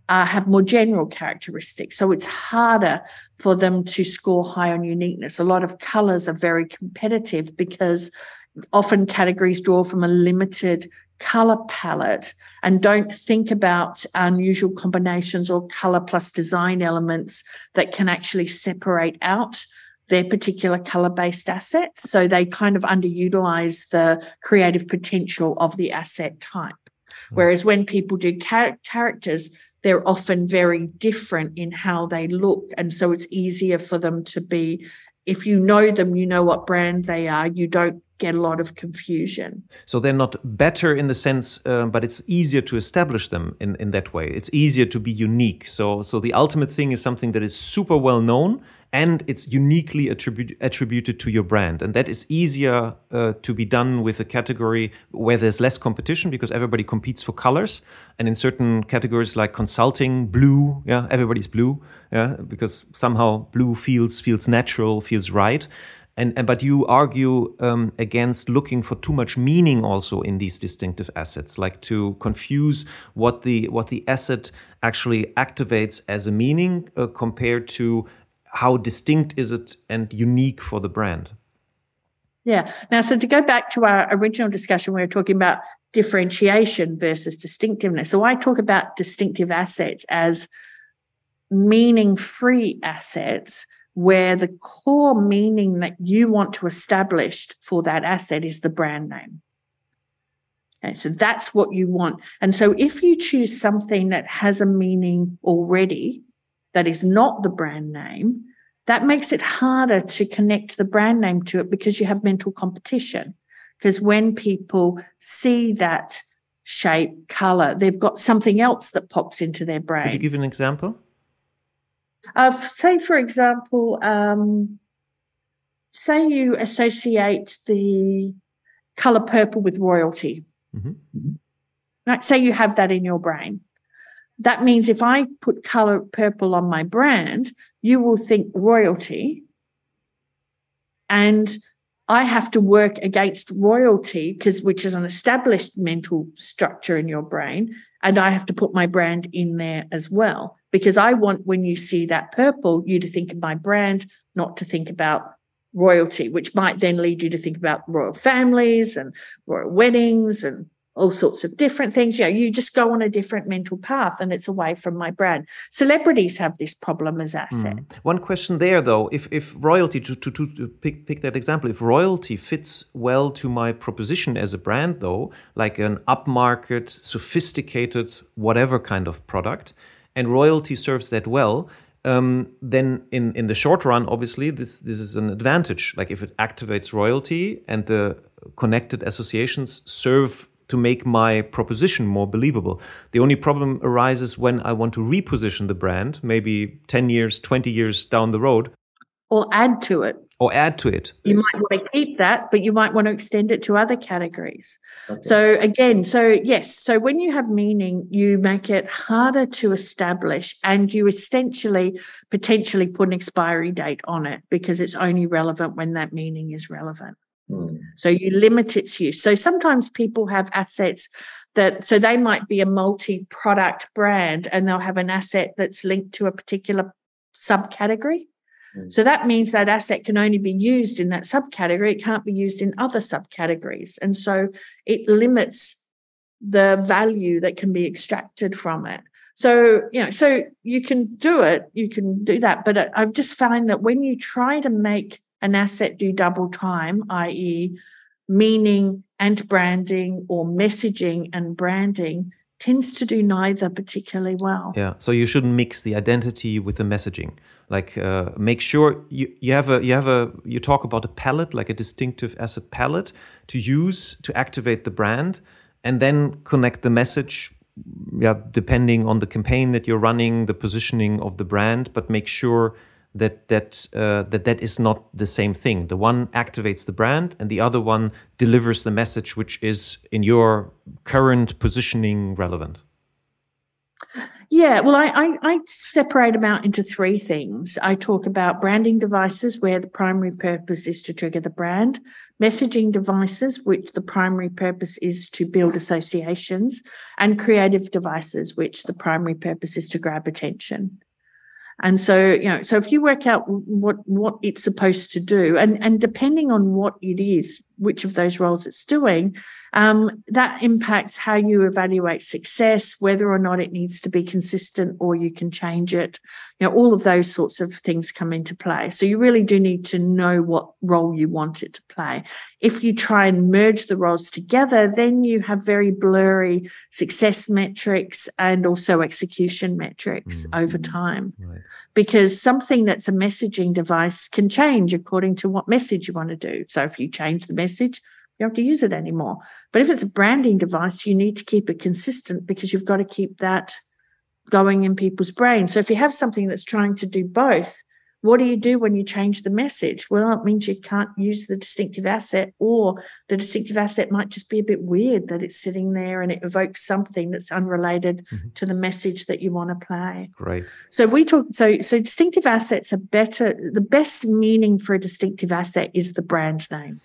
uh, have more general characteristics. So it's harder for them to score high on uniqueness. A lot of colors are very competitive because often categories draw from a limited color palette and don't think about unusual combinations or color plus design elements that can actually separate out their particular color based assets. So they kind of underutilize the creative potential of the asset type. Hmm. Whereas when people do char- characters, they're often very different in how they look. And so it's easier for them to be, if you know them, you know what brand they are, you don't get a lot of confusion. So they're not better in the sense, uh, but it's easier to establish them in, in that way. It's easier to be unique. So so the ultimate thing is something that is super well known and it's uniquely attribute, attributed to your brand. And that is easier uh, to be done with a category where there's less competition because everybody competes for colors. And in certain categories like consulting, blue, yeah, everybody's blue, yeah, because somehow blue feels feels natural, feels right. And, and but you argue um, against looking for too much meaning also in these distinctive assets, like to confuse what the what the asset actually activates as a meaning uh, compared to how distinct is it and unique for the brand? Yeah. Now, so to go back to our original discussion, we were talking about differentiation versus distinctiveness. So I talk about distinctive assets as meaning free assets where the core meaning that you want to establish for that asset is the brand name. Okay, so that's what you want. And so if you choose something that has a meaning already, that is not the brand name, that makes it harder to connect the brand name to it because you have mental competition. Because when people see that shape, color, they've got something else that pops into their brain. Could you give an example? Uh, say, for example, um, say you associate the color purple with royalty. Mm-hmm. mm-hmm. Right, say you have that in your brain that means if I put color purple on my brand, you will think royalty. And I have to work against royalty because which is an established mental structure in your brain. And I have to put my brand in there as well. Because I want when you see that purple, you to think of my brand, not to think about royalty, which might then lead you to think about royal families and royal weddings and all sorts of different things. You know, you just go on a different mental path and it's away from my brand. Celebrities have this problem as asset. Mm. One question there though, if if royalty to, to, to pick pick that example, if royalty fits well to my proposition as a brand though, like an upmarket, sophisticated, whatever kind of product, and royalty serves that well, um, then in, in the short run, obviously, this, this is an advantage. Like if it activates royalty and the connected associations serve to make my proposition more believable. The only problem arises when I want to reposition the brand, maybe 10 years, 20 years down the road. Or add to it. Or add to it. You might want to keep that, but you might want to extend it to other categories. Okay. So, again, so yes, so when you have meaning, you make it harder to establish and you essentially potentially put an expiry date on it because it's only relevant when that meaning is relevant. Mm. So you limit its use. So sometimes people have assets that, so they might be a multi product brand and they'll have an asset that's linked to a particular subcategory. Mm. So that means that asset can only be used in that subcategory. It can't be used in other subcategories. And so it limits the value that can be extracted from it. So, you know, so you can do it, you can do that. But I've just found that when you try to make an asset do double time, i.e., meaning and branding or messaging and branding tends to do neither particularly well. Yeah, so you shouldn't mix the identity with the messaging. Like, uh, make sure you, you have a you have a you talk about a palette, like a distinctive asset palette, to use to activate the brand, and then connect the message. Yeah, depending on the campaign that you're running, the positioning of the brand, but make sure that that uh, that that is not the same thing. The one activates the brand, and the other one delivers the message, which is in your current positioning relevant. Yeah, well, I, I, I separate them out into three things. I talk about branding devices, where the primary purpose is to trigger the brand, messaging devices, which the primary purpose is to build associations, and creative devices, which the primary purpose is to grab attention. And so, you know, so if you work out what what it's supposed to do, and and depending on what it is, which of those roles it's doing, um, that impacts how you evaluate success, whether or not it needs to be consistent or you can change it. You know, all of those sorts of things come into play. So you really do need to know what role you want it to play. If you try and merge the roles together, then you have very blurry success metrics and also execution metrics mm-hmm. over time. Right. Because something that's a messaging device can change according to what message you want to do. So if you change the message, you don't have to use it anymore. But if it's a branding device, you need to keep it consistent because you've got to keep that going in people's brains. So if you have something that's trying to do both, what do you do when you change the message? Well, it means you can't use the distinctive asset, or the distinctive asset might just be a bit weird that it's sitting there and it evokes something that's unrelated mm-hmm. to the message that you want to play. Right. So we talk. So so distinctive assets are better. The best meaning for a distinctive asset is the brand name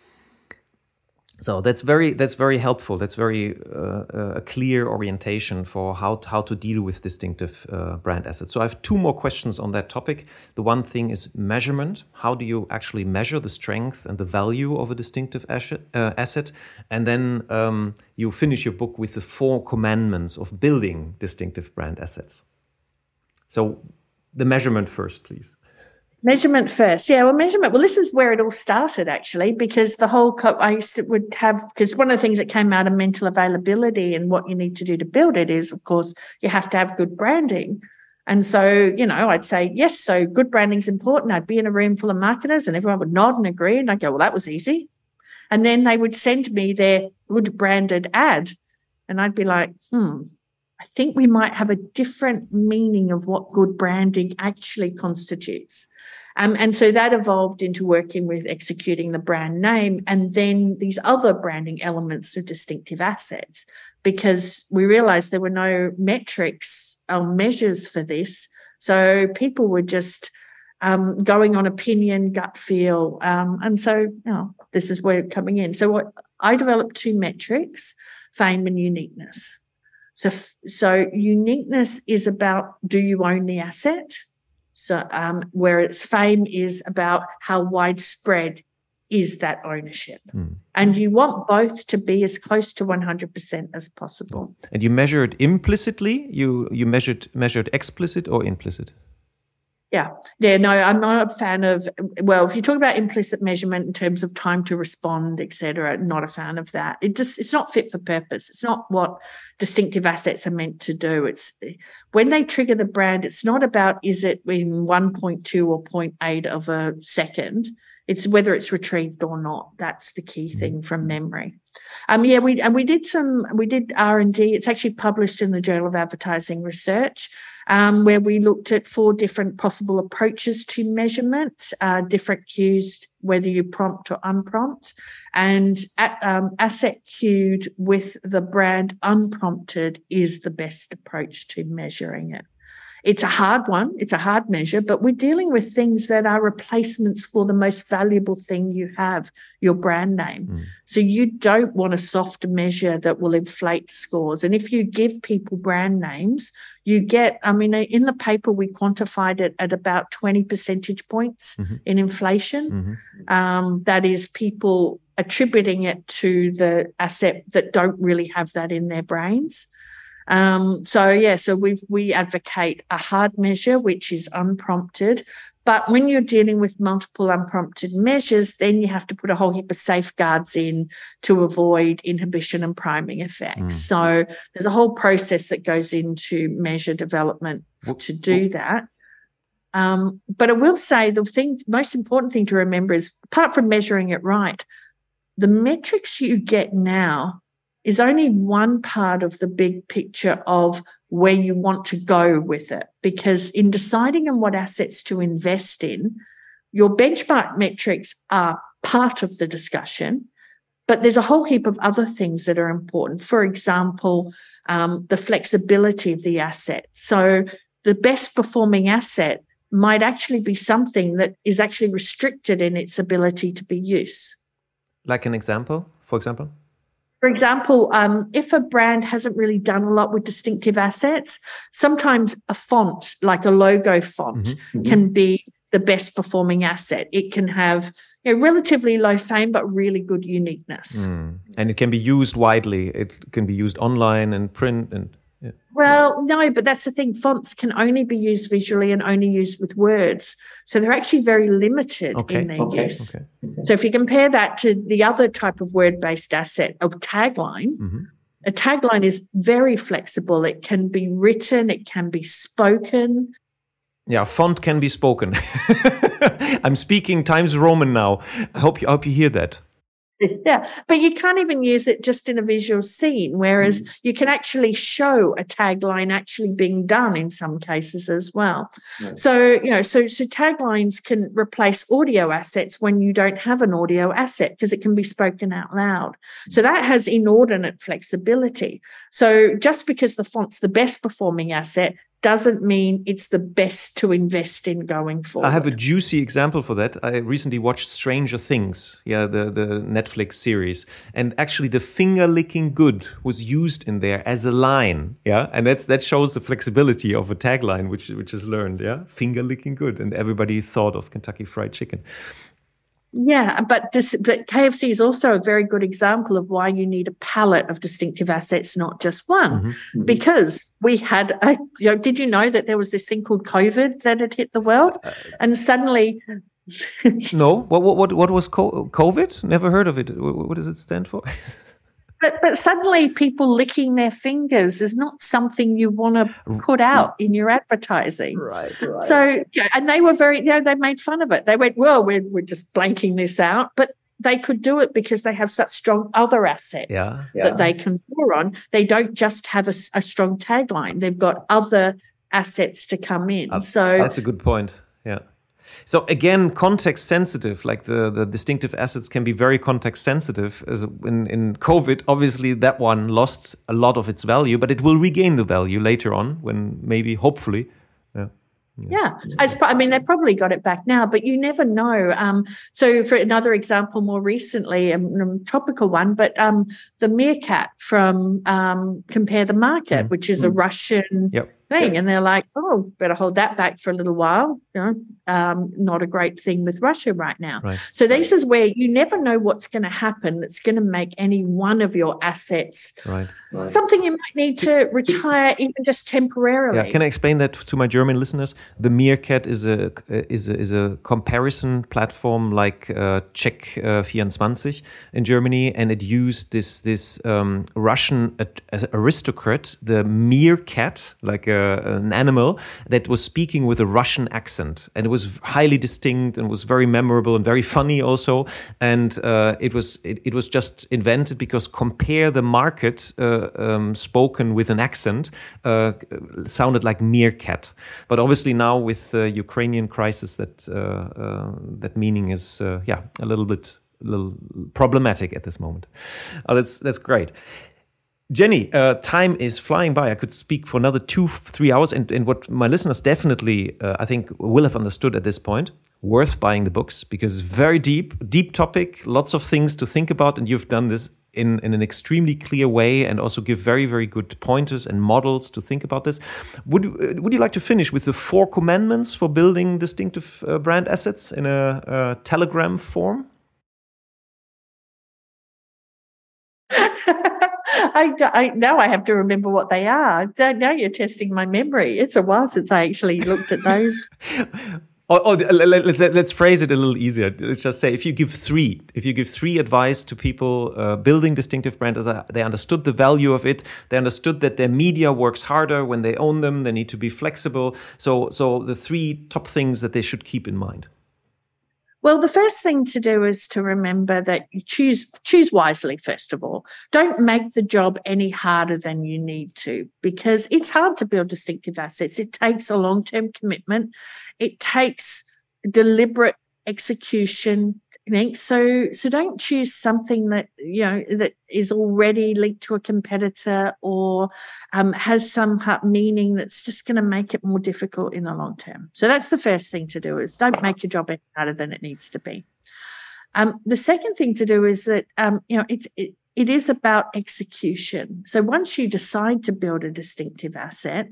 so that's very that's very helpful. That's very uh, uh, a clear orientation for how how to deal with distinctive uh, brand assets. So i have two more questions on that topic. The one thing is measurement. How do you actually measure the strength and the value of a distinctive asset, uh, asset? and then um, you finish your book with the four commandments of building distinctive brand assets. So the measurement first please Measurement first. Yeah, well, measurement. Well, this is where it all started actually, because the whole co- I used to would have because one of the things that came out of mental availability and what you need to do to build it is, of course, you have to have good branding. And so, you know, I'd say, yes, so good branding is important. I'd be in a room full of marketers and everyone would nod and agree. And I'd go, well, that was easy. And then they would send me their good branded ad. And I'd be like, hmm, I think we might have a different meaning of what good branding actually constitutes. Um, and so that evolved into working with executing the brand name and then these other branding elements of distinctive assets, because we realized there were no metrics or measures for this. So people were just um, going on opinion, gut feel. Um, and so, you know, this is where coming in. So what I developed two metrics, fame and uniqueness. So, so uniqueness is about do you own the asset? So, um, whereas fame is about how widespread is that ownership. Mm. And you want both to be as close to 100% as possible. And you measure it implicitly, you you measured measured explicit or implicit? Yeah. Yeah. No, I'm not a fan of, well, if you talk about implicit measurement in terms of time to respond, et cetera, not a fan of that. It just, it's not fit for purpose. It's not what distinctive assets are meant to do. It's when they trigger the brand, it's not about is it in 1.2 or 0.8 of a second. It's whether it's retrieved or not. That's the key mm-hmm. thing from memory. Um, yeah, we and we did some we did R and D. It's actually published in the Journal of Advertising Research um, where we looked at four different possible approaches to measurement, uh, different cues, whether you prompt or unprompt, and at, um, asset cued with the brand unprompted is the best approach to measuring it. It's a hard one, it's a hard measure, but we're dealing with things that are replacements for the most valuable thing you have, your brand name. Mm. So you don't want a soft measure that will inflate scores. And if you give people brand names, you get, I mean, in the paper, we quantified it at about 20 percentage points mm-hmm. in inflation. Mm-hmm. Um, that is people attributing it to the asset that don't really have that in their brains. Um, so yeah, so we we advocate a hard measure which is unprompted. But when you're dealing with multiple unprompted measures, then you have to put a whole heap of safeguards in to avoid inhibition and priming effects. Mm. So there's a whole process that goes into measure development to do that. Um, but I will say the thing, most important thing to remember is apart from measuring it right, the metrics you get now is only one part of the big picture of where you want to go with it. Because in deciding on what assets to invest in, your benchmark metrics are part of the discussion, But there's a whole heap of other things that are important. For example, um, the flexibility of the asset. So the best performing asset might actually be something that is actually restricted in its ability to be used. Like an example, for example? For example, um, if a brand hasn't really done a lot with distinctive assets, sometimes a font, like a logo font, mm-hmm. can be the best performing asset. It can have you know, relatively low fame, but really good uniqueness. Mm. And it can be used widely. It can be used online and print and. Yeah. Well, no, but that's the thing. Fonts can only be used visually and only used with words. So they're actually very limited okay. in their okay. use. Okay. So if you compare that to the other type of word based asset of tagline, mm-hmm. a tagline is very flexible. It can be written, it can be spoken, yeah, font can be spoken. [LAUGHS] I'm speaking Times Roman now. I hope you I hope you hear that. Yeah, but you can't even use it just in a visual scene, whereas mm. you can actually show a tagline actually being done in some cases as well. So, you know, so so taglines can replace audio assets when you don't have an audio asset because it can be spoken out loud. So mm. that has inordinate flexibility. So just because the font's the best performing asset doesn't mean it's the best to invest in going forward. I have a juicy example for that. I recently watched Stranger Things, yeah, the, the Netflix series. And actually the finger licking good was used in there as a line. Yeah. And that's that shows the flexibility of a tagline which which is learned, yeah. Finger licking good. And everybody thought of Kentucky fried chicken. Yeah, but, dis- but KFC is also a very good example of why you need a palette of distinctive assets, not just one. Mm-hmm. mm-hmm. Because we had, a, you know, did you know that there was this thing called COVID that had hit the world, uh, and suddenly. [LAUGHS] no, what what what was COVID? Never heard of it. What does it stand for? [LAUGHS] But but suddenly people licking their fingers is not something you want to put out in your advertising. Right. right. So yeah, and they were very you know, they made fun of it. They went, Well, we're we're just blanking this out. But they could do it because they have such strong other assets yeah, yeah. that they can draw on. They don't just have a, a strong tagline; they've got other assets to come in. Uh, so that's a good point. Yeah. So again, context sensitive, like the, the distinctive assets can be very context sensitive. As in, in COVID, obviously that one lost a lot of its value, but it will regain the value later on when maybe, hopefully, yeah. Yeah, yeah. I mean, they probably got it back now, but you never know. Um, so, for another example, more recently, a um, topical one, but um, the meerkat from um, Compare the Market, mm. which is mm. a Russian yep thing. And they're like, oh, better hold that back for a little while. You know, um, not a great thing with Russia right now. Right. So this is where you never know what's going to happen that's going to make any one of your assets right. Right. something you might need to retire even just temporarily. Yeah, can I explain that to my German listeners? The Meerkat is a is a, is a comparison platform like uh, Check uh, 24 in Germany, and it used this this um, Russian aristocrat, the meerkat, like a an animal that was speaking with a Russian accent, and it was highly distinct and was very memorable and very funny also. And uh, it was it, it, was just invented because compare the market uh, um, spoken with an accent uh, sounded like meerkat, but obviously now with the Ukrainian crisis, that uh, uh, that meaning is uh, yeah a little bit little problematic at this moment. Oh, that's that's great. Jenni, uh, time is flying by. I could speak for another two, three hours. And, and what my listeners definitely, uh, I think, will have understood at this point worth buying the books because very deep, deep topic, lots of things to think about. And you've done this in, in an extremely clear way and also give very, very good pointers and models to think about this. Would, uh, would you like to finish with the four commandments for building distinctive uh, brand assets in a, a telegram form? [LAUGHS] I, I now I have to remember what they are. Now you're testing my memory. It's a while since I actually looked at those. [LAUGHS] oh, oh, let's let's phrase it a little easier. Let's just say if you give three, if you give three advice to people uh, building distinctive brand brands, they understood the value of it. They understood that their media works harder when they own them. They need to be flexible. So, so the three top things that they should keep in mind. Well, the first thing to do is to remember that you choose choose wisely first of all. Don't make the job any harder than you need to because it's hard to build distinctive assets. It takes a long-term commitment. It takes deliberate execution So so don't choose something that you know that is already linked to a competitor or um, has some meaning that's just going to make it more difficult in the long term. So that's the first thing to do is don't make your job any harder than it needs to be. Um, the second thing to do is that um, you know it's it, it is about execution. So once you decide to build a distinctive asset,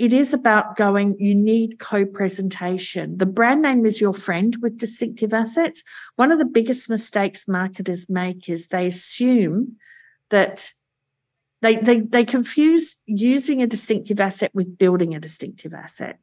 it is about going, you need co presentation. The brand name is your friend with distinctive assets. One of the biggest mistakes marketers make is they assume that they, they, they confuse using a distinctive asset with building a distinctive asset.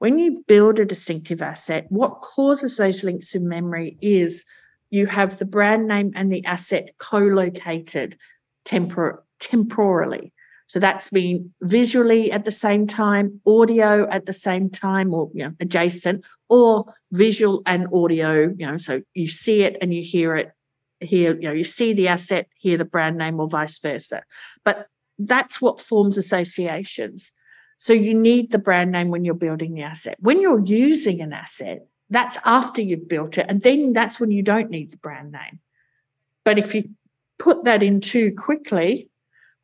When you build a distinctive asset, what causes those links in memory is you have the brand name and the asset co located tempor- temporally. So that's been visually at the same time, audio at the same time, or you know, adjacent, or visual and audio. You know, so you see it and you hear it. Here, you know, you see the asset, hear the brand name, or vice versa. But that's what forms associations. So you need the brand name when you're building the asset. When you're using an asset, that's after you've built it, and then that's when you don't need the brand name. But if you put that in too quickly,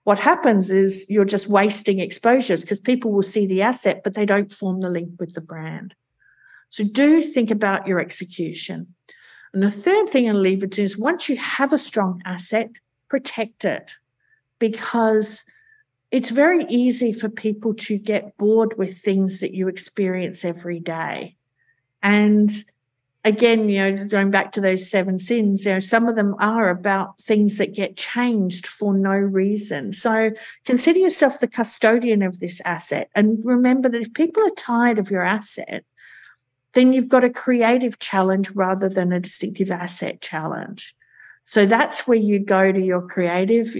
what happens is you're just wasting exposures because people will see the asset, but they don't form the link with the brand. So do think about your execution. And the third thing I'll leave it to is once you have a strong asset, protect it because it's very easy for people to get bored with things that you experience every day. And again, you know, going back to those seven sins, you know, some of them are about things that get changed for no reason. So consider yourself the custodian of this asset. And remember that if people are tired of your asset, then you've got a creative challenge rather than a distinctive asset challenge. So that's where you go to your creative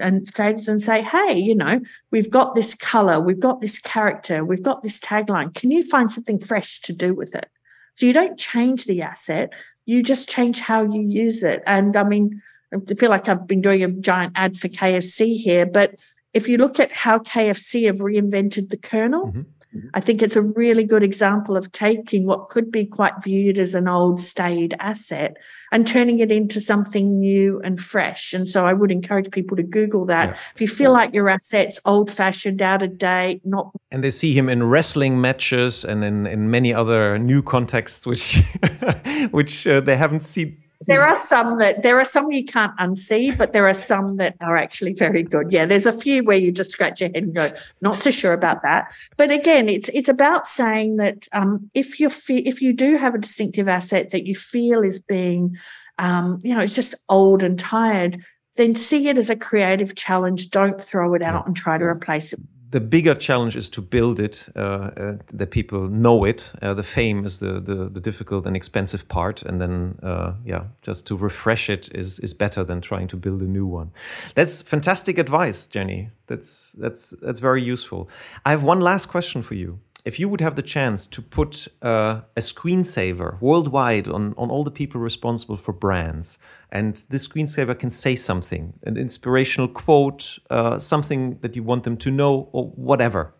and creators and say, hey, you know, we've got this color, we've got this character, we've got this tagline. Can you find something fresh to do with it? So you don't change the asset, you just change how you use it. And I mean, I feel like I've been doing a giant ad for KFC here, but if you look at how KFC have reinvented the Colonel, mm-hmm. Mm-hmm. I think it's a really good example of taking what could be quite viewed as an old, staid asset and turning it into something new and fresh. And so I would encourage people to Google that. Yeah. If you feel yeah. like your asset's old fashioned, out of date, not. And they see him in wrestling matches and in, in many other new contexts, which, [LAUGHS] which uh, they haven't seen there are some that there are some you can't unsee, but there are some that are actually very good. Yeah, there's a few where you just scratch your head and go, not so sure about that. But again, it's it's about saying that um, if you fe- if you do have a distinctive asset that you feel is being, um, you know, it's just old and tired, then see it as a creative challenge. Don't throw it out and try to replace it the bigger challenge is to build it, uh, uh, that people know it. Uh, the fame is the, the, the difficult and expensive part, and then uh, yeah, just to refresh it is is better than trying to build a new one. That's fantastic advice, Jenni. That's that's that's very useful. I have one last question for you if you would have the chance to put uh, a screensaver worldwide on, on all the people responsible for brands, and this screensaver can say something, an inspirational quote, uh, something that you want them to know, or whatever.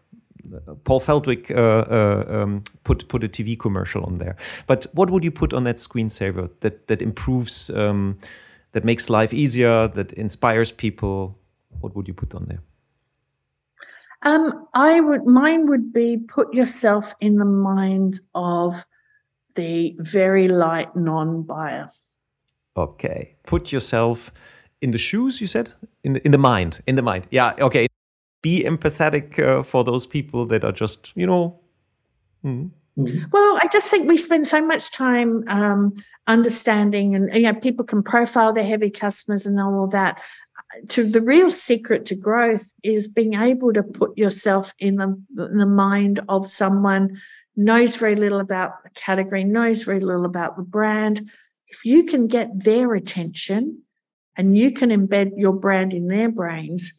Paul Feldwick uh, uh um, put put a TV commercial on there. But what would you put on that screensaver that that improves, um, that makes life easier, that inspires people? What would you put on there? Um, I would mine would be put yourself in the mind of the very light non-buyer. Okay, put yourself in the shoes. You said in the, in the mind, in the mind. Yeah. Okay. Be empathetic uh, for those people that are just you know. Mm. Well, I just think we spend so much time um, understanding, and you know, people can profile their heavy customers and all that to the real secret to growth is being able to put yourself in the, in the mind of someone knows very little about the category, knows very little about the brand. If you can get their attention and you can embed your brand in their brains,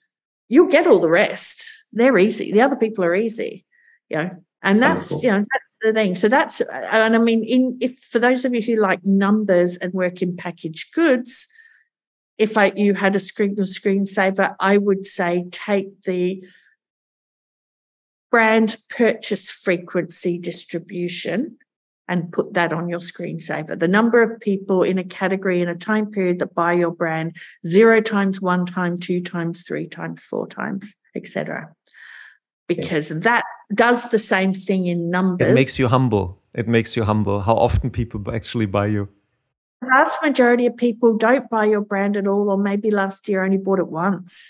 you'll get all the rest. They're easy. The other people are easy, you know. And that's Wonderful. you know that's the thing. So that's and I mean, in if for those of you who like numbers and work in packaged goods, if I, you had a screen or screensaver, I would say take the brand purchase frequency distribution and put that on your screensaver. The number of people in a category in a time period that buy your brand zero times, one time, two times, three times, four times, etc. Because okay. that does the same thing in numbers. It makes you humble. It makes you humble. How often people actually buy you? The vast majority of people don't buy your brand at all, or maybe last year only bought it once.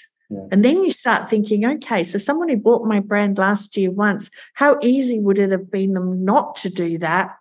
And then you start thinking, okay, so someone who bought my brand last year once, how easy would it have been them not to do that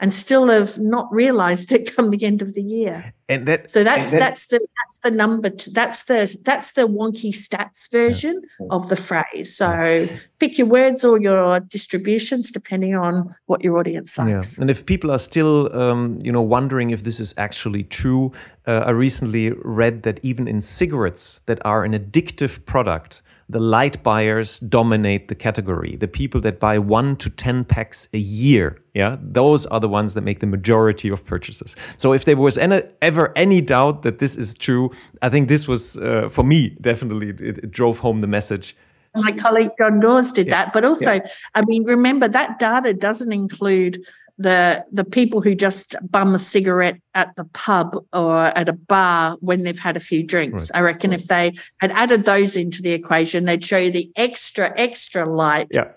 and still have not realized it [LAUGHS] come the end of the year. And that so that's that, that's the that's the number that's the that's the wonky stats version yeah. of the phrase. So pick your words or your distributions depending on what your audience likes. Yeah. And if people are still um, you know wondering if this is actually true, uh, I recently read that even in cigarettes that are an addictive product the light buyers dominate the category. The people that buy one to 10 packs a year, yeah, those are the ones that make the majority of purchases. So if there was any, ever any doubt that this is true, I think this was, uh, for me, definitely, it, it, drove home the message. My colleague John Dawes did yeah. that. But also, yeah. I mean, remember that data doesn't include the the people who just bum a cigarette at the pub or at a bar when they've had a few drinks. Right. I reckon right. if they had added those into the equation, they'd show you the extra extra light. Yeah.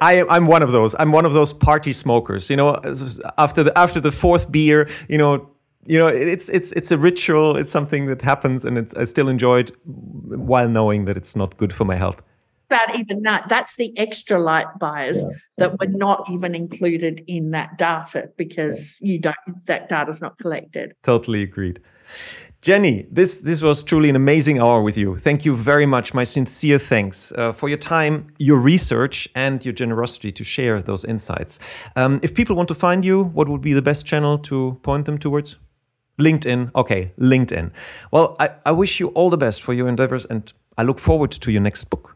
I, I'm one of those. I'm one of those party smokers. You know, after the after the fourth beer, you know, you know, it's it's it's a ritual. It's something that happens, and it's I still enjoy it while knowing that it's not good for my health about even that. That's the extra light buyers yeah. that were not even included in that data because you don't that data's not collected. Totally agreed. Jenni, this this was truly an amazing hour with you. Thank you very much. My sincere thanks uh, for your time, your research, and your generosity to share those insights. Um, if people want to find you, what would be the best channel to point them towards? LinkedIn. Okay, LinkedIn. Well, I, I wish you all the best for your endeavors, and I look forward to your next book.